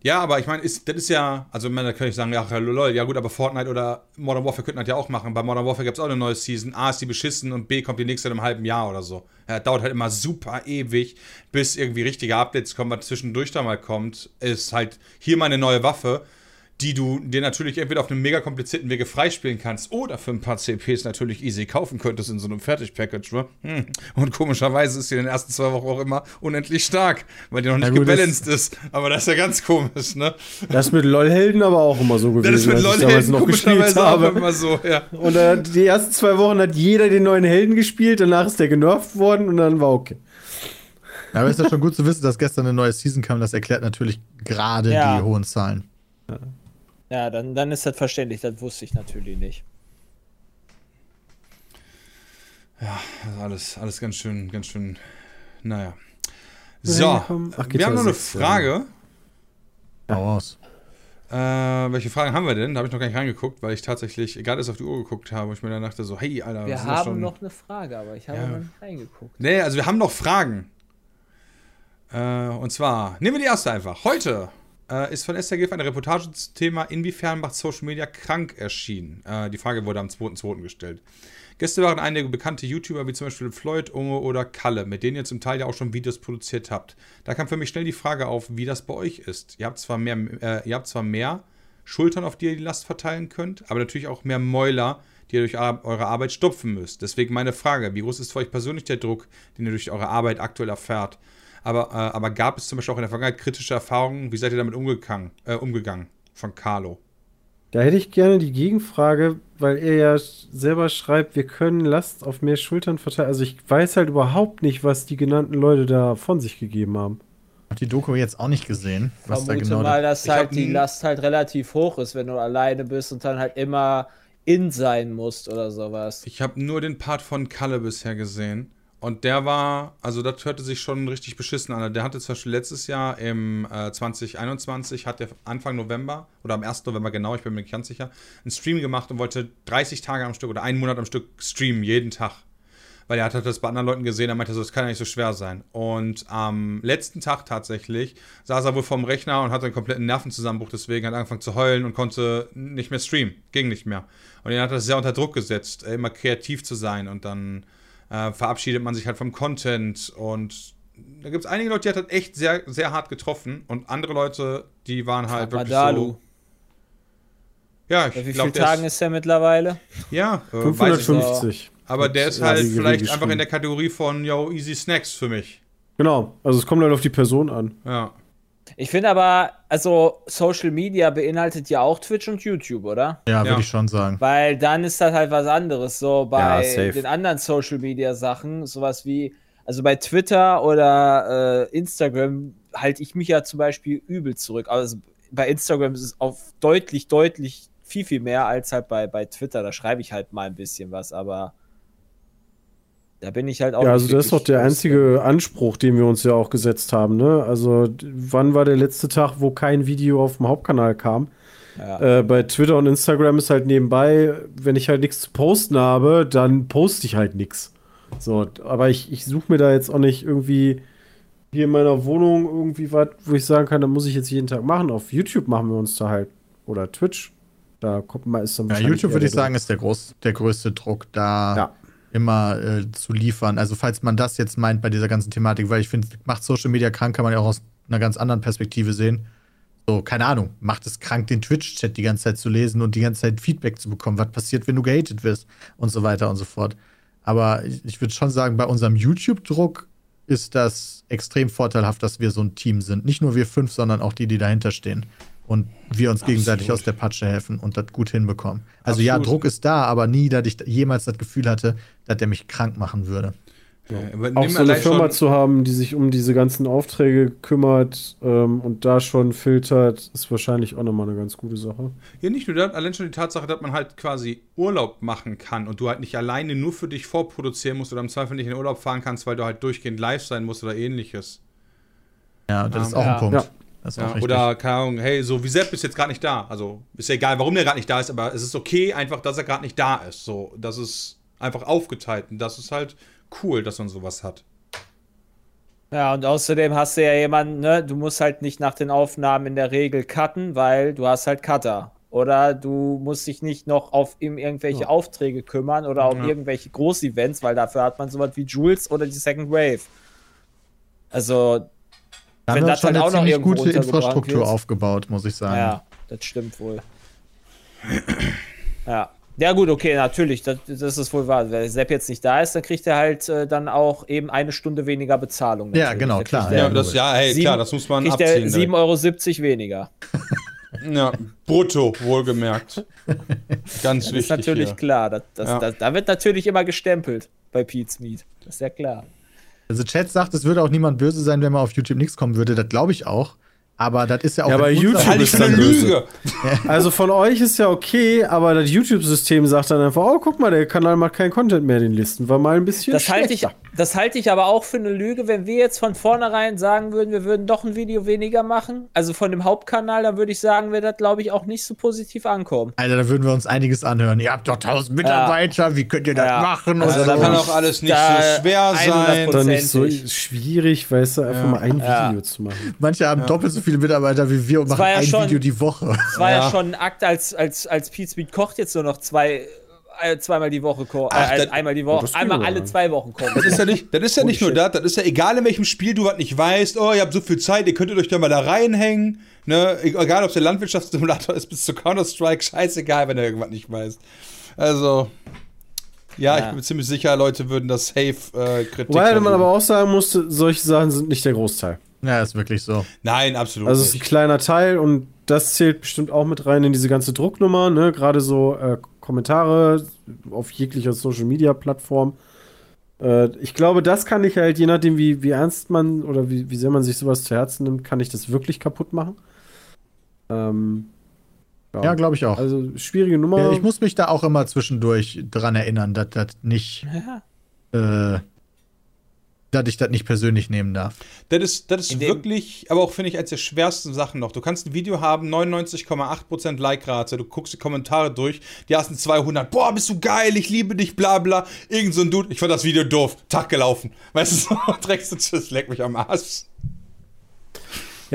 ja, aber ich meine, ist, das ist ja, also man, könnte ich sagen, ja, lol, ja gut, aber Fortnite oder Modern Warfare könnten das ja auch machen. Bei Modern Warfare gibt es auch eine neue Season. A ist die beschissen und B kommt die nächste in einem halben Jahr oder so. Ja, dauert halt immer super ewig, bis irgendwie richtige Updates kommen, was zwischendurch da mal kommt. Ist halt hier meine neue Waffe, die du dir natürlich entweder auf einem mega komplizierten Wege freispielen kannst oder für ein paar CPs natürlich easy kaufen könntest in so einem Fertig-Package. Ne? Hm. Und komischerweise ist sie in den ersten zwei Wochen auch immer unendlich stark, weil die noch nicht gut, das- gebalanced ist. Aber das ist ja ganz komisch, ne? Das ist mit LOL-Helden aber auch immer so gewesen, Das ist mit als ich LOL damals Helden noch gespielt komischerweise auch habe. immer so, ja. Und äh, die ersten zwei Wochen hat jeder den neuen Helden gespielt, danach ist der genervt worden und dann war okay. Aber es ist ja schon gut zu wissen, dass gestern eine neue Season kam. Das erklärt natürlich gerade Ja. die hohen Zahlen. ja, dann, dann ist das verständlich, das wusste ich natürlich nicht. Also alles, alles ganz schön, ganz schön, naja. Ja, So. Ach, wir haben noch eine 6, ja. Frage. Hau raus. Äh, welche Fragen haben wir denn? Da habe ich noch gar nicht reingeguckt, weil ich tatsächlich gerade erst auf die Uhr geguckt habe und ich mir dann dachte so, hey, Alter, Wir sind das haben schon- noch eine Frage, aber ich habe Ja. noch nicht reingeguckt. Nee, also wir haben noch Fragen. Äh, und zwar, nehmen wir die erste einfach. Heute äh, ist von Giff eine Reportage zum Thema Inwiefern macht Social Media krank erschienen. Äh, die Frage wurde am 2.2. gestellt. Gäste waren einige bekannte YouTuber wie zum Beispiel Floyd, Unge oder Kalle, mit denen ihr zum Teil ja auch schon Videos produziert habt. Da kam für mich schnell die Frage auf, wie das bei euch ist. Ihr habt zwar mehr, äh, ihr habt zwar mehr Schultern, auf die ihr die Last verteilen könnt, aber natürlich auch mehr Mäuler, die ihr durch eure Arbeit stopfen müsst. Deswegen meine Frage, wie groß ist für euch persönlich der Druck, den ihr durch eure Arbeit aktuell erfährt? Aber, äh, aber gab es zum Beispiel auch in der Vergangenheit kritische Erfahrungen? Wie seid ihr damit umgegangen? Äh, umgegangen? Von Carlo. Da hätte ich gerne die Gegenfrage, weil er ja selber schreibt, wir können Last auf mehr Schultern verteilen. Also ich weiß halt überhaupt nicht, was die genannten Leute da von sich gegeben haben. Hab die Doku jetzt auch nicht gesehen, was Vermute da genau mal, dass halt die Last halt relativ hoch ist, wenn du alleine bist und dann halt immer in sein musst oder sowas. Ich habe nur den Part von Kalle bisher gesehen. Und der war, also das hörte sich schon richtig beschissen an. Der hatte zum Beispiel letztes Jahr im äh, 2021, hat der Anfang November oder am 1. November genau, ich bin mir nicht ganz sicher, einen Stream gemacht und wollte 30 Tage am Stück oder einen Monat am Stück streamen, jeden Tag. Weil er hat das bei anderen Leuten gesehen, er meinte so, das kann ja nicht so schwer sein. Und am letzten Tag tatsächlich saß er wohl vorm Rechner und hatte einen kompletten Nervenzusammenbruch, deswegen hat er angefangen zu heulen und konnte nicht mehr streamen. Ging nicht mehr. Und ihn hat das sehr unter Druck gesetzt, immer kreativ zu sein und dann äh, verabschiedet man sich halt vom Content und da gibt es einige Leute, die hat das echt sehr, sehr hart getroffen und andere Leute, die waren halt wirklich Madalu. so. Ja, ich Bei wie der Tagen ist, ist er mittlerweile? ja, äh, weiß ich nicht. 550. Aber der ist halt vielleicht einfach in der Kategorie von, yo, easy snacks für mich. Genau, also es kommt halt auf die Person an. Ja. Ich finde aber, also Social Media beinhaltet ja auch Twitch und YouTube, oder? Ja, Ja. würde ich schon sagen. Weil dann ist das halt was anderes. So bei Ja, den anderen Social Media Sachen, sowas wie, also bei Twitter oder äh, Instagram halte ich mich ja zum Beispiel übel zurück. Also bei Instagram ist es auf deutlich, deutlich viel, viel mehr als halt bei, bei Twitter. Da schreibe ich halt mal ein bisschen was, aber da bin ich halt auch. Ja, also das ist doch der einzige Anspruch, den wir uns ja auch gesetzt haben. Ne? Also wann war der letzte Tag, wo kein Video auf dem Hauptkanal kam? Ja. Äh, bei Twitter und Instagram ist halt nebenbei, wenn ich halt nichts zu posten habe, dann poste ich halt nichts. So, aber ich, ich suche mir da jetzt auch nicht irgendwie hier in meiner Wohnung irgendwie was, wo ich sagen kann, da muss ich jetzt jeden Tag machen. Auf YouTube machen wir uns da halt oder Twitch. Da kommt man ist dann Ja, YouTube würde ich sagen, ist der, groß, der größte Druck, da Ja. Immer äh, zu liefern. Also, falls man das jetzt meint bei dieser ganzen Thematik, weil ich finde, macht Social Media krank, kann man ja auch aus einer ganz anderen Perspektive sehen. So, keine Ahnung, macht es krank, den Twitch-Chat die ganze Zeit zu lesen und die ganze Zeit Feedback zu bekommen. Was passiert, wenn du gehatet wirst und so weiter und so fort. Aber ich, würde schon sagen, bei unserem YouTube-Druck ist das extrem vorteilhaft, dass wir so ein Team sind. Nicht nur wir fünf, sondern auch die, die dahinter stehen. Und wir uns gegenseitig aus der Patsche helfen und das gut hinbekommen. Also ja, Absolut. Druck ist da, aber nie, dass ich jemals das Gefühl hatte, dass der mich krank machen würde. Ja, aber Auch so eine Firma zu haben, die sich um diese ganzen Aufträge kümmert ähm, und da schon filtert, ist wahrscheinlich auch nochmal eine ganz gute Sache. Ja, nicht nur das, allein schon die Tatsache, dass man halt quasi Urlaub machen kann und du halt nicht alleine nur für dich vorproduzieren musst oder im Zweifel nicht in den Urlaub fahren kannst, weil du halt durchgehend live sein musst oder ähnliches. Ja, das Ja. ist auch Ja. ein Punkt. Ja. Das ist auch Ja, oder, keine Ahnung, hey, so wie Sepp ist jetzt gerade nicht da. Also ist ja egal, warum der gerade nicht da ist, aber es ist okay, einfach, dass er gerade nicht da ist. So, das ist einfach aufgeteilt und das ist halt cool, dass man sowas hat. Ja, und außerdem hast du ja jemanden, ne, du musst halt nicht nach den Aufnahmen in der Regel cutten, weil du hast halt Cutter. Oder du musst dich nicht noch auf ihm irgendwelche Aufträge kümmern oder auf Ja. irgendwelche Großevents, weil dafür hat man sowas wie Jules oder die Second Wave. Also, da haben wenn wir das schon halt eine auch noch ziemlich gute Infrastruktur wird. aufgebaut, muss ich sagen. ja, das stimmt wohl. Ja. Ja, gut, okay, natürlich, das, das ist wohl wahr. Wenn Sepp jetzt nicht da ist, dann kriegt er halt äh, dann auch eben eine Stunde weniger Bezahlung. Ja, natürlich. genau, Dann klar, kriegt Ja, er- das, ja, hey, Sieben- klar, das muss man kriegt abziehen. 7,70 Euro weniger. Ja, brutto, wohlgemerkt. Ganz Das wichtig. ist natürlich hier. klar. Das, das, Ja. das, da wird natürlich immer gestempelt bei Pete's Meat. Das ist ja klar. Also Chat sagt, es würde auch niemand böse sein, wenn mal auf YouTube nichts kommen würde. Das glaube ich auch. Aber das ist ja auch. Ja, in aber YouTube ist eine. Lüge. Also von euch ist ja okay, aber das YouTube-System sagt dann einfach, oh, guck mal, der Kanal macht keinen Content mehr, den Listen war mal ein bisschen Das halte, ich. Das halte ich aber auch für eine Lüge, wenn wir jetzt von vornherein sagen würden, wir würden doch ein Video weniger machen. Also von dem Hauptkanal, dann würde ich sagen, wird das, glaube ich, auch nicht so positiv ankommen. Alter, da würden wir uns einiges anhören. Ihr habt doch 1000 Mitarbeiter, wie könnt ihr das Ja. machen? Also und da kann auch alles nicht so schwer 100% sein. Oder nicht so schwierig, weißt du, einfach mal ein Ja. Video zu machen. Manche haben doppelt so viele Mitarbeiter wie wir und machen war ja ein schon- Video die Woche. Es war ja. Ja. schon ein Akt, als, als, als Pete Speed kocht jetzt nur noch zwei, zweimal die Woche. Ach, Äh, das- einmal die Woche, einmal alle zwei Wochen kocht. Das ist ja nicht, das ist ja nicht nur das, das ist ja egal, in welchem Spiel du was nicht weißt. Oh, ihr habt so viel Zeit, ihr könntet euch da mal da reinhängen. Ne? Egal, ob es der Landwirtschaftssimulator ist bis zu Counter-Strike, scheißegal, wenn du irgendwas nicht weißt. Also, ja, Ja. ich bin mir ziemlich sicher, Leute würden das safe äh, Kritik. Wobei man aber auch sagen musste, solche Sachen sind nicht der Großteil. Ja, ist wirklich so. Nein, absolut Also es ist ein kleiner Teil und das zählt bestimmt auch mit rein in diese ganze Drucknummer, ne? Gerade so äh, Kommentare auf jeglicher Social Media Plattform. Äh, ich glaube, das kann ich halt, je nachdem, wie, wie ernst man oder wie, wie sehr man sich sowas zu Herzen nimmt, kann ich das wirklich kaputt machen. Ähm, Ja, glaube ich auch. Also schwierige Nummer. Ja, ich muss mich da auch immer zwischendurch dran erinnern, dass das nicht, Ja. äh, dass ich das nicht persönlich nehmen darf. Das ist, das ist wirklich, aber auch finde ich, eines der schwersten Sachen noch. Du kannst ein Video haben, 99,8% Like-Rate, du guckst die Kommentare durch, die ersten 200, boah, bist du geil, ich liebe dich, bla bla. Irgend so ein Dude, ich fand das Video doof, Tag gelaufen. Weißt du, so, Dreckst du tschüss, leck mich am Arsch.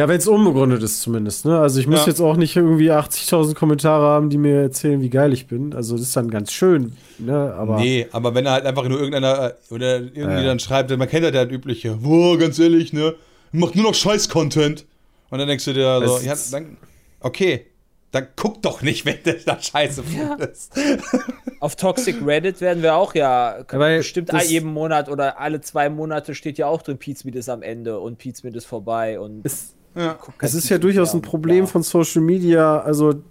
Ja, wenn es unbegründet ist zumindest. Ne? Also ich muss Ja. jetzt auch nicht irgendwie 80.000 Kommentare haben, die mir erzählen, wie geil ich bin. Also das ist dann ganz schön. Ne? Aber Nee, aber wenn er halt einfach nur irgendeiner äh, oder irgendwie Ja. dann schreibt, man kennt ja das übliche, boah, ganz ehrlich, ne, macht nur noch Scheiß-Content. Und dann denkst du dir so, Es ja, ist- dann, okay, dann guck doch nicht, wenn du da Scheiße findest. Auf Toxic Reddit werden wir auch ja weil bestimmt das- jeden Monat oder alle zwei Monate steht ja auch drin, Pizmeet ist am Ende und Pizmeet ist vorbei und es, Ja. es ist ja durchaus ein Problem von Social Media. Also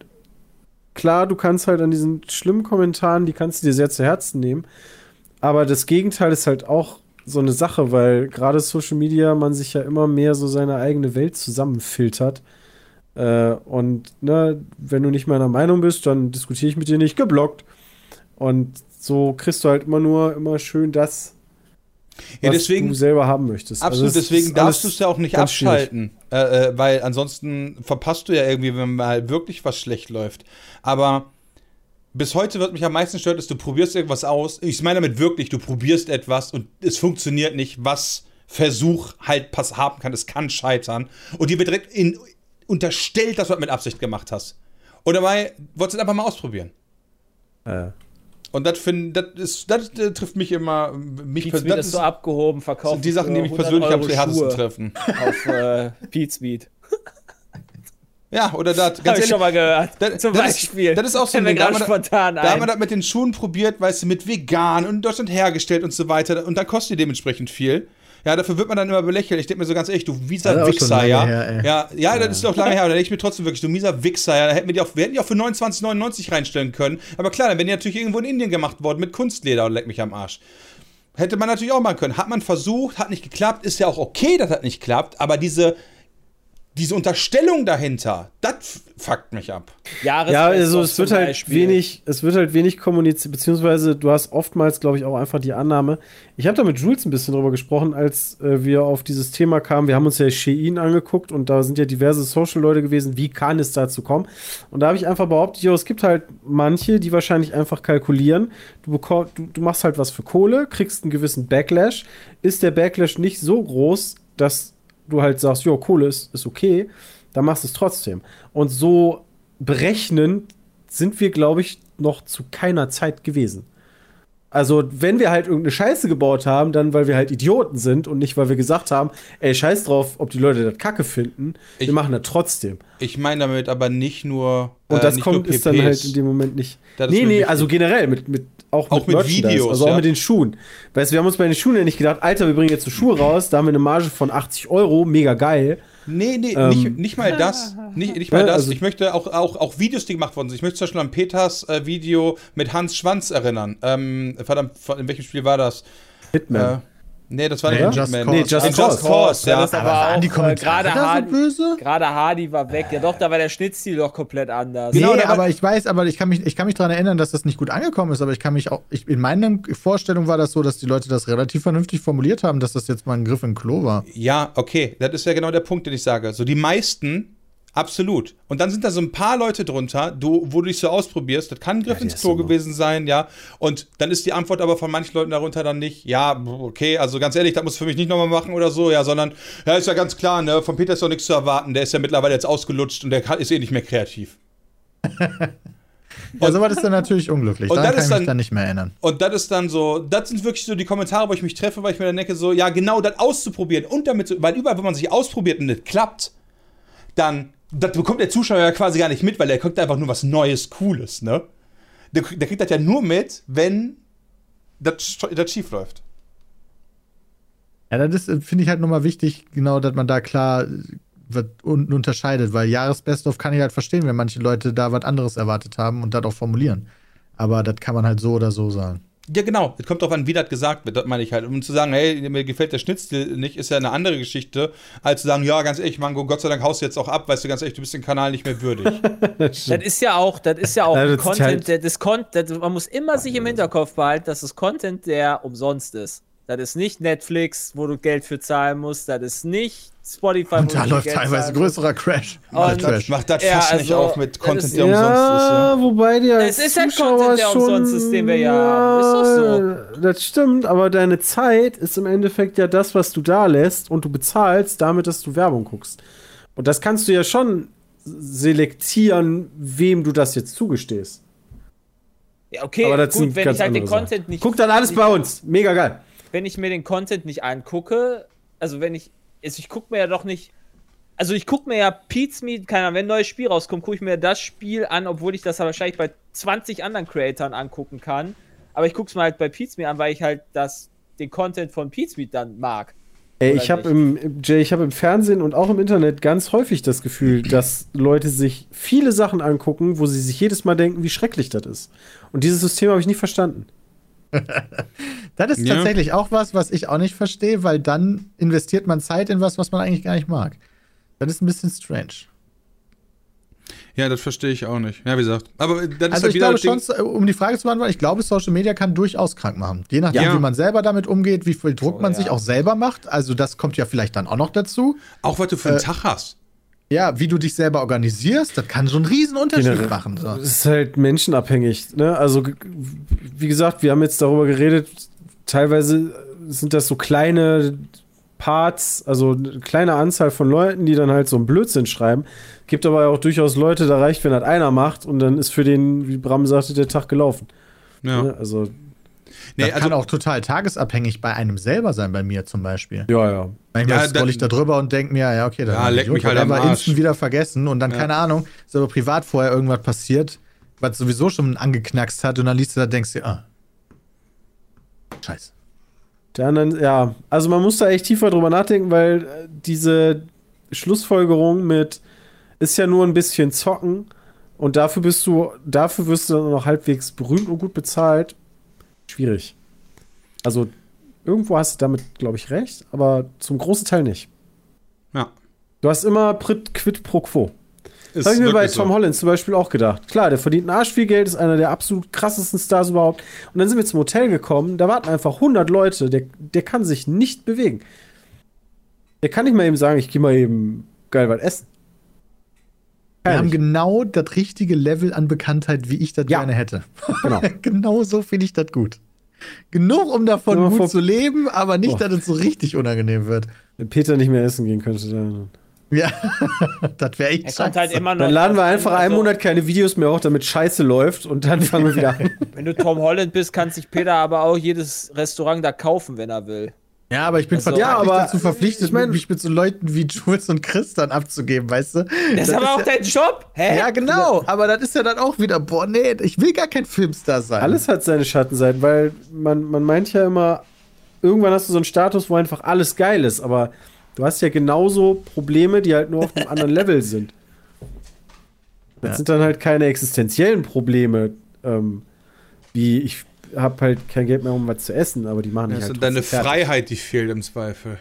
klar, du kannst halt an diesen schlimmen Kommentaren, die kannst du dir sehr zu Herzen nehmen. Aber das Gegenteil ist halt auch so eine Sache, weil gerade Social Media man sich ja immer mehr so seine eigene Welt zusammenfiltert. Äh, und ne, wenn du nicht meiner Meinung bist, dann diskutiere ich mit dir nicht, geblockt. Und so kriegst du halt immer nur immer schön das, Ja, was deswegen, du selber haben möchtest. Absolut, Also es deswegen darfst du es ja auch nicht abschalten, äh, äh, weil ansonsten verpasst du ja irgendwie, wenn mal wirklich was schlecht läuft. Aber bis heute wird mich am meisten stört, ist, du probierst irgendwas aus. Ich meine damit wirklich, du probierst etwas und es funktioniert nicht, was Versuch halt pass haben kann. Es kann scheitern. Und dir wird direkt in, unterstellt, dass du das mit Absicht gemacht hast. Und dabei wolltest du es einfach mal ausprobieren. Äh. Und das find, das das äh, trifft mich immer, mich persönlich. ist so abgehoben, verkauft. sind die Sachen, die mich persönlich am härtesten treffen. Auf äh, Pizmeet. Ja, oder das, Hab ganz ich ehrlich, schon mal gehört. das- Zum das ist- Beispiel. das ist auch so ein Ding, da gerade haben wir- spontan Da haben wir das mit den Schuhen probiert, weißt du, mit vegan und in Deutschland hergestellt und so weiter. Und dann kostet die dementsprechend viel. Ja, dafür wird man dann immer belächelt. Ich denke mir so ganz ehrlich, du mieser Das schon Wichser, ja. her, ey. ja. Ja, das ist doch lange her. Da denke ich mir trotzdem wirklich, du mieser Wichser, ja. Da hätten wir, die auch, wir hätten die auch für 29,99 reinstellen können. Aber klar, dann wären die natürlich irgendwo in Indien gemacht worden mit Kunstleder und leck mich am Arsch. Hätte man natürlich auch machen können. Hat man versucht, hat nicht geklappt, ist ja auch okay, dass das nicht klappt, aber diese, diese Unterstellung dahinter, das fuckt mich ab. Jahres Ja, also es wird halt Beispiel. wenig, es wird halt wenig kommuniziert, beziehungsweise du hast oftmals, glaube ich, auch einfach die Annahme. Ich habe da mit Jules ein bisschen drüber gesprochen, als äh, wir auf dieses Thema kamen. Wir haben uns ja Shein angeguckt und da sind ja diverse Social-Leute gewesen. Wie kann es dazu kommen? Und da habe ich einfach behauptet, jo, es gibt halt manche, die wahrscheinlich einfach kalkulieren. Du, bekau- du, du machst halt was für Kohle, kriegst einen gewissen Backlash. Ist der Backlash nicht so groß, dass du halt sagst, jo, Kohle ist, ist okay, dann machst du es trotzdem. Und so berechnend sind wir, glaube ich, noch zu keiner Zeit gewesen. Also, wenn wir halt irgendeine Scheiße gebaut haben, dann weil wir halt Idioten sind und nicht, weil wir gesagt haben, ey, scheiß drauf, ob die Leute das kacke finden. Ich- wir machen das trotzdem. Ich meine damit aber nicht nur. Und äh, das nicht kommt, ist dann halt in dem Moment nicht. Das nee, nee, also generell mit, mit auch, Auch mit Videos, Also auch ja. mit den Schuhen. Weißt du, wir haben uns bei den Schuhen ja nicht gedacht, Alter, wir bringen jetzt so Schuhe raus, da haben wir eine Marge von 80 Euro, mega geil. Nee, nee, Ähm. nicht, nicht mal das. Nicht, nicht mal das. also- ich möchte auch, auch, auch Videos, die gemacht worden sind. Ich möchte zum Beispiel an Peters äh, Video mit Hans Schwanz erinnern. Ähm, verdammt, in welchem Spiel war das? Hitman. Äh, nee, das war Nee, nicht Just. Cause. Nee, Just In Cause. Cause, ja. Das aber, waren auch die äh, Kommentare gerade da so Hardy, böse? gerade Hardy war weg. Ja doch, da war der Schnittstil doch komplett anders. Genau, nee, war- aber ich weiß, aber ich kann mich, ich kann mich daran erinnern, dass das nicht gut angekommen ist, aber ich kann mich auch, ich, in meiner Vorstellung war das so, dass die Leute das relativ vernünftig formuliert haben, dass das jetzt mal ein Griff in Klo war. Ja, okay. Das ist ja genau der Punkt, den ich sage. So, die meisten, absolut. Und dann sind da so ein paar Leute drunter, du, wo du dich so ausprobierst. Das kann ein Griff Ja, ins Klo so- gewesen sein, ja. Und dann ist die Antwort aber von manchen Leuten darunter dann nicht, ja, okay, also ganz ehrlich, das muss für mich nicht nochmal machen oder so, ja, sondern, ja, ist ja ganz klar, ne, von Peter ist doch nichts zu erwarten. Der ist ja mittlerweile jetzt ausgelutscht und der kann, ist eh nicht mehr kreativ. Ja, sowas ist dann natürlich unglücklich. und Daran das kann ist ich mich dann- nicht mehr erinnern. Und das ist dann so, das sind wirklich so die Kommentare, wo ich mich treffe, weil ich mir dann denke, so, ja, genau das auszuprobieren und damit, weil überall, wo man sich ausprobiert und das klappt, dann, das bekommt der Zuschauer ja quasi gar nicht mit, weil der guckt einfach nur was Neues, Cooles, ne? Der, der kriegt das ja nur mit, wenn das, sch- das schief läuft. Ja, das finde ich halt nochmal wichtig, genau, dass man da klar äh, was un unterscheidet, weil Jahresbest-of kann ich halt verstehen, wenn manche Leute da was anderes erwartet haben und das auch formulieren. Aber das kann man halt so oder so sagen. Ja, genau. Es kommt darauf an, wie das gesagt wird. Das meine ich halt. Um zu sagen, hey, mir gefällt der Schnitzel nicht, ist ja eine andere Geschichte, als zu sagen, ja, ganz ehrlich, Mango, Gott sei Dank haust du jetzt auch ab, weißt du, ganz ehrlich, du bist den Kanal nicht mehr würdig. Das ist ja auch, das ist ja auch das ist Content, halt- der, das Con das, man muss immer sich im Hinterkopf behalten, dass das Content, der umsonst ist. Das ist nicht Netflix, wo du Geld für zahlen musst, das ist nicht Spotify, Und wo da du läuft Geld teilweise größerer Crash. Und- Oder Trash. Mach das Ja, fast nicht also, auf mit Content, ist- der umsonst ist. Ja. Ja, wobei der. Es ist halt Content, der umsonst ist, den wir ja haben. Ist doch so. Das stimmt, aber deine Zeit ist im Endeffekt ja das, was du da lässt und du bezahlst damit, dass du Werbung guckst. Und das kannst du ja schon selektieren, wem du das jetzt zugestehst. Ja, okay, aber das gut, wenn ich halt den. Content nicht Guck dann alles bei uns. Mega geil. Wenn ich mir den Content nicht angucke, also wenn ich, also ich gucke mir ja doch nicht, also ich gucke mir ja Pete's Meet, keine Ahnung, wenn ein neues Spiel rauskommt, gucke ich mir das Spiel an, obwohl ich das wahrscheinlich bei 20 anderen Creatoren angucken kann. Aber ich gucke es mir halt bei Pete's Meet an, weil ich halt das, den Content von Pete's Meet dann mag. Ey, ich habe im, im- Jay, ich habe im Fernsehen und auch im Internet ganz häufig das Gefühl, dass Leute sich viele Sachen angucken, wo sie sich jedes Mal denken, wie schrecklich das ist. Und dieses System habe ich nicht verstanden. Das ist Ja. tatsächlich auch was, was ich auch nicht verstehe, weil dann investiert man Zeit in was, was man eigentlich gar nicht mag. Das ist ein bisschen strange. ja, das verstehe ich auch nicht. Ja, wie gesagt. Aber äh, das ist Also halt ich wieder glaube schon, um die Frage zu beantworten, ich glaube, Social Media kann durchaus krank machen. Je nachdem, Ja. wie man selber damit umgeht, wie viel Druck Oh, man ja. sich auch selber macht. Also das kommt ja vielleicht dann auch noch dazu. Auch was du für einen Äh, Tag hast. Ja, wie du dich selber organisierst, das kann schon einen riesen Unterschied Generell. machen. So. Das ist halt menschenabhängig. Ne? Also, wie gesagt, wir haben jetzt darüber geredet, teilweise sind das so kleine Parts, also eine kleine Anzahl von Leuten, die dann halt so einen Blödsinn schreiben. Gibt aber auch durchaus Leute, da reicht, wenn das einer macht und dann ist für den, wie Bram sagte, der Tag gelaufen. Ja. Ne? Also, Nee, das also, kann auch total tagesabhängig bei einem selber sein, bei mir zum Beispiel. ja, ja. Manchmal Ja, scroll ich da dann- drüber und denke mir, ja, okay, dann Ja, leck mich halt am aber Arsch. instant wieder vergessen und dann, Ja. keine Ahnung, ist aber privat vorher irgendwas passiert, was sowieso schon angeknackst hat und dann liest du da und denkst dir, ah. Scheiße. Anderen, ja, also man muss da echt tiefer drüber nachdenken, weil äh, diese Schlussfolgerung mit ist ja nur ein bisschen zocken und dafür bist du, dafür wirst du dann noch halbwegs berühmt und gut bezahlt. Schwierig. Also irgendwo hast du damit, glaube ich, recht, aber zum großen Teil nicht. ja. Du hast immer Prit, Quid pro Quo. Das habe ich mir bei Tom so. Holland zum Beispiel auch gedacht. Klar, der verdient ein Arsch viel Geld, ist einer der absolut krassesten Stars überhaupt. Und dann sind wir zum Hotel gekommen, da warten einfach 100 Leute, der, der kann sich nicht bewegen. Der kann nicht mal eben sagen, ich gehe mal eben geil was essen. Wir haben genau das richtige Level an Bekanntheit, wie ich das Ja. gerne hätte. Genau. genau so finde ich das gut. Genug, um davon Nur gut vor- zu leben, aber nicht, Boah. dass es so richtig unangenehm wird. Wenn Peter nicht mehr essen gehen könnte, dann, Ja, das wäre echt halt scheiße. immer noch. dann laden wir einfach einen also, Monat keine Videos mehr hoch, damit Scheiße läuft und dann fangen wir wieder an. Wenn du Tom Holland bist, kann sich Peter aber auch jedes Restaurant da kaufen, wenn er will. Ja, aber ich bin Also- Ja, aber dazu verpflichtet, ich mein- mich mit so Leuten wie Jules und Chris dann abzugeben, weißt du? Das ist aber auch ja, dein Job. Hä? Ja, genau. Aber das ist ja dann auch wieder, boah, nee, ich will gar kein Filmstar sein. Alles hat seine Schattenseiten, weil man, man meint ja immer, irgendwann hast du so einen Status, wo einfach alles geil ist, aber du hast ja genauso Probleme, die halt nur auf einem anderen Level sind. Das Ja. sind dann halt keine existenziellen Probleme, ähm, wie ich habe halt kein Geld mehr, um was zu essen, aber die machen dich Das halt ist deine. Freiheit, die fehlt im Zweifel.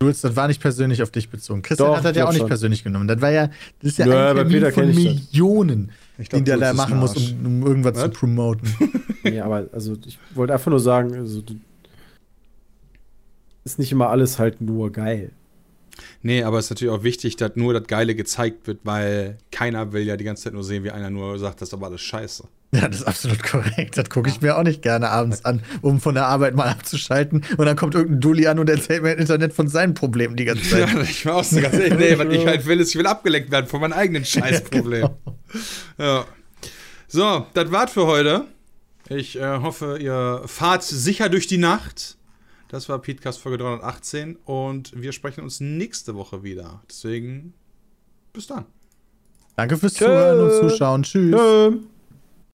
Jules, das war nicht persönlich auf dich bezogen. Christian Doch, hat das ja auch nicht schon. persönlich genommen. Das war ja, das ist ja Nö, ein bei Termin Peter von. Millionen, Ich glaub, den der da machen muss, um, um irgendwas Was? zu promoten. Nee, aber also ich wollte einfach nur sagen, also, ist nicht immer alles halt nur geil. Nee, aber es ist natürlich auch wichtig, dass nur das Geile gezeigt wird, weil keiner will ja die ganze Zeit nur sehen, wie einer nur sagt, das ist aber alles scheiße. Ja, das ist absolut korrekt. Das gucke ich mir auch nicht gerne abends an, um von der Arbeit mal abzuschalten. Und dann kommt irgendein Dulli an und erzählt mir im Internet von seinen Problemen die ganze Zeit. Ja, ich war auch so ganz ehrlich, nee, was ich halt will, ist, ich will abgelenkt werden von meinem eigenen Scheißproblem. Ja. So, das war's für heute. Ich äh, hoffe, ihr fahrt sicher durch die Nacht. Das war Podcast Folge 318 und wir sprechen uns nächste Woche wieder. Deswegen, bis dann. Danke fürs Zuhören und Zuschauen. Tschüss. Ähm.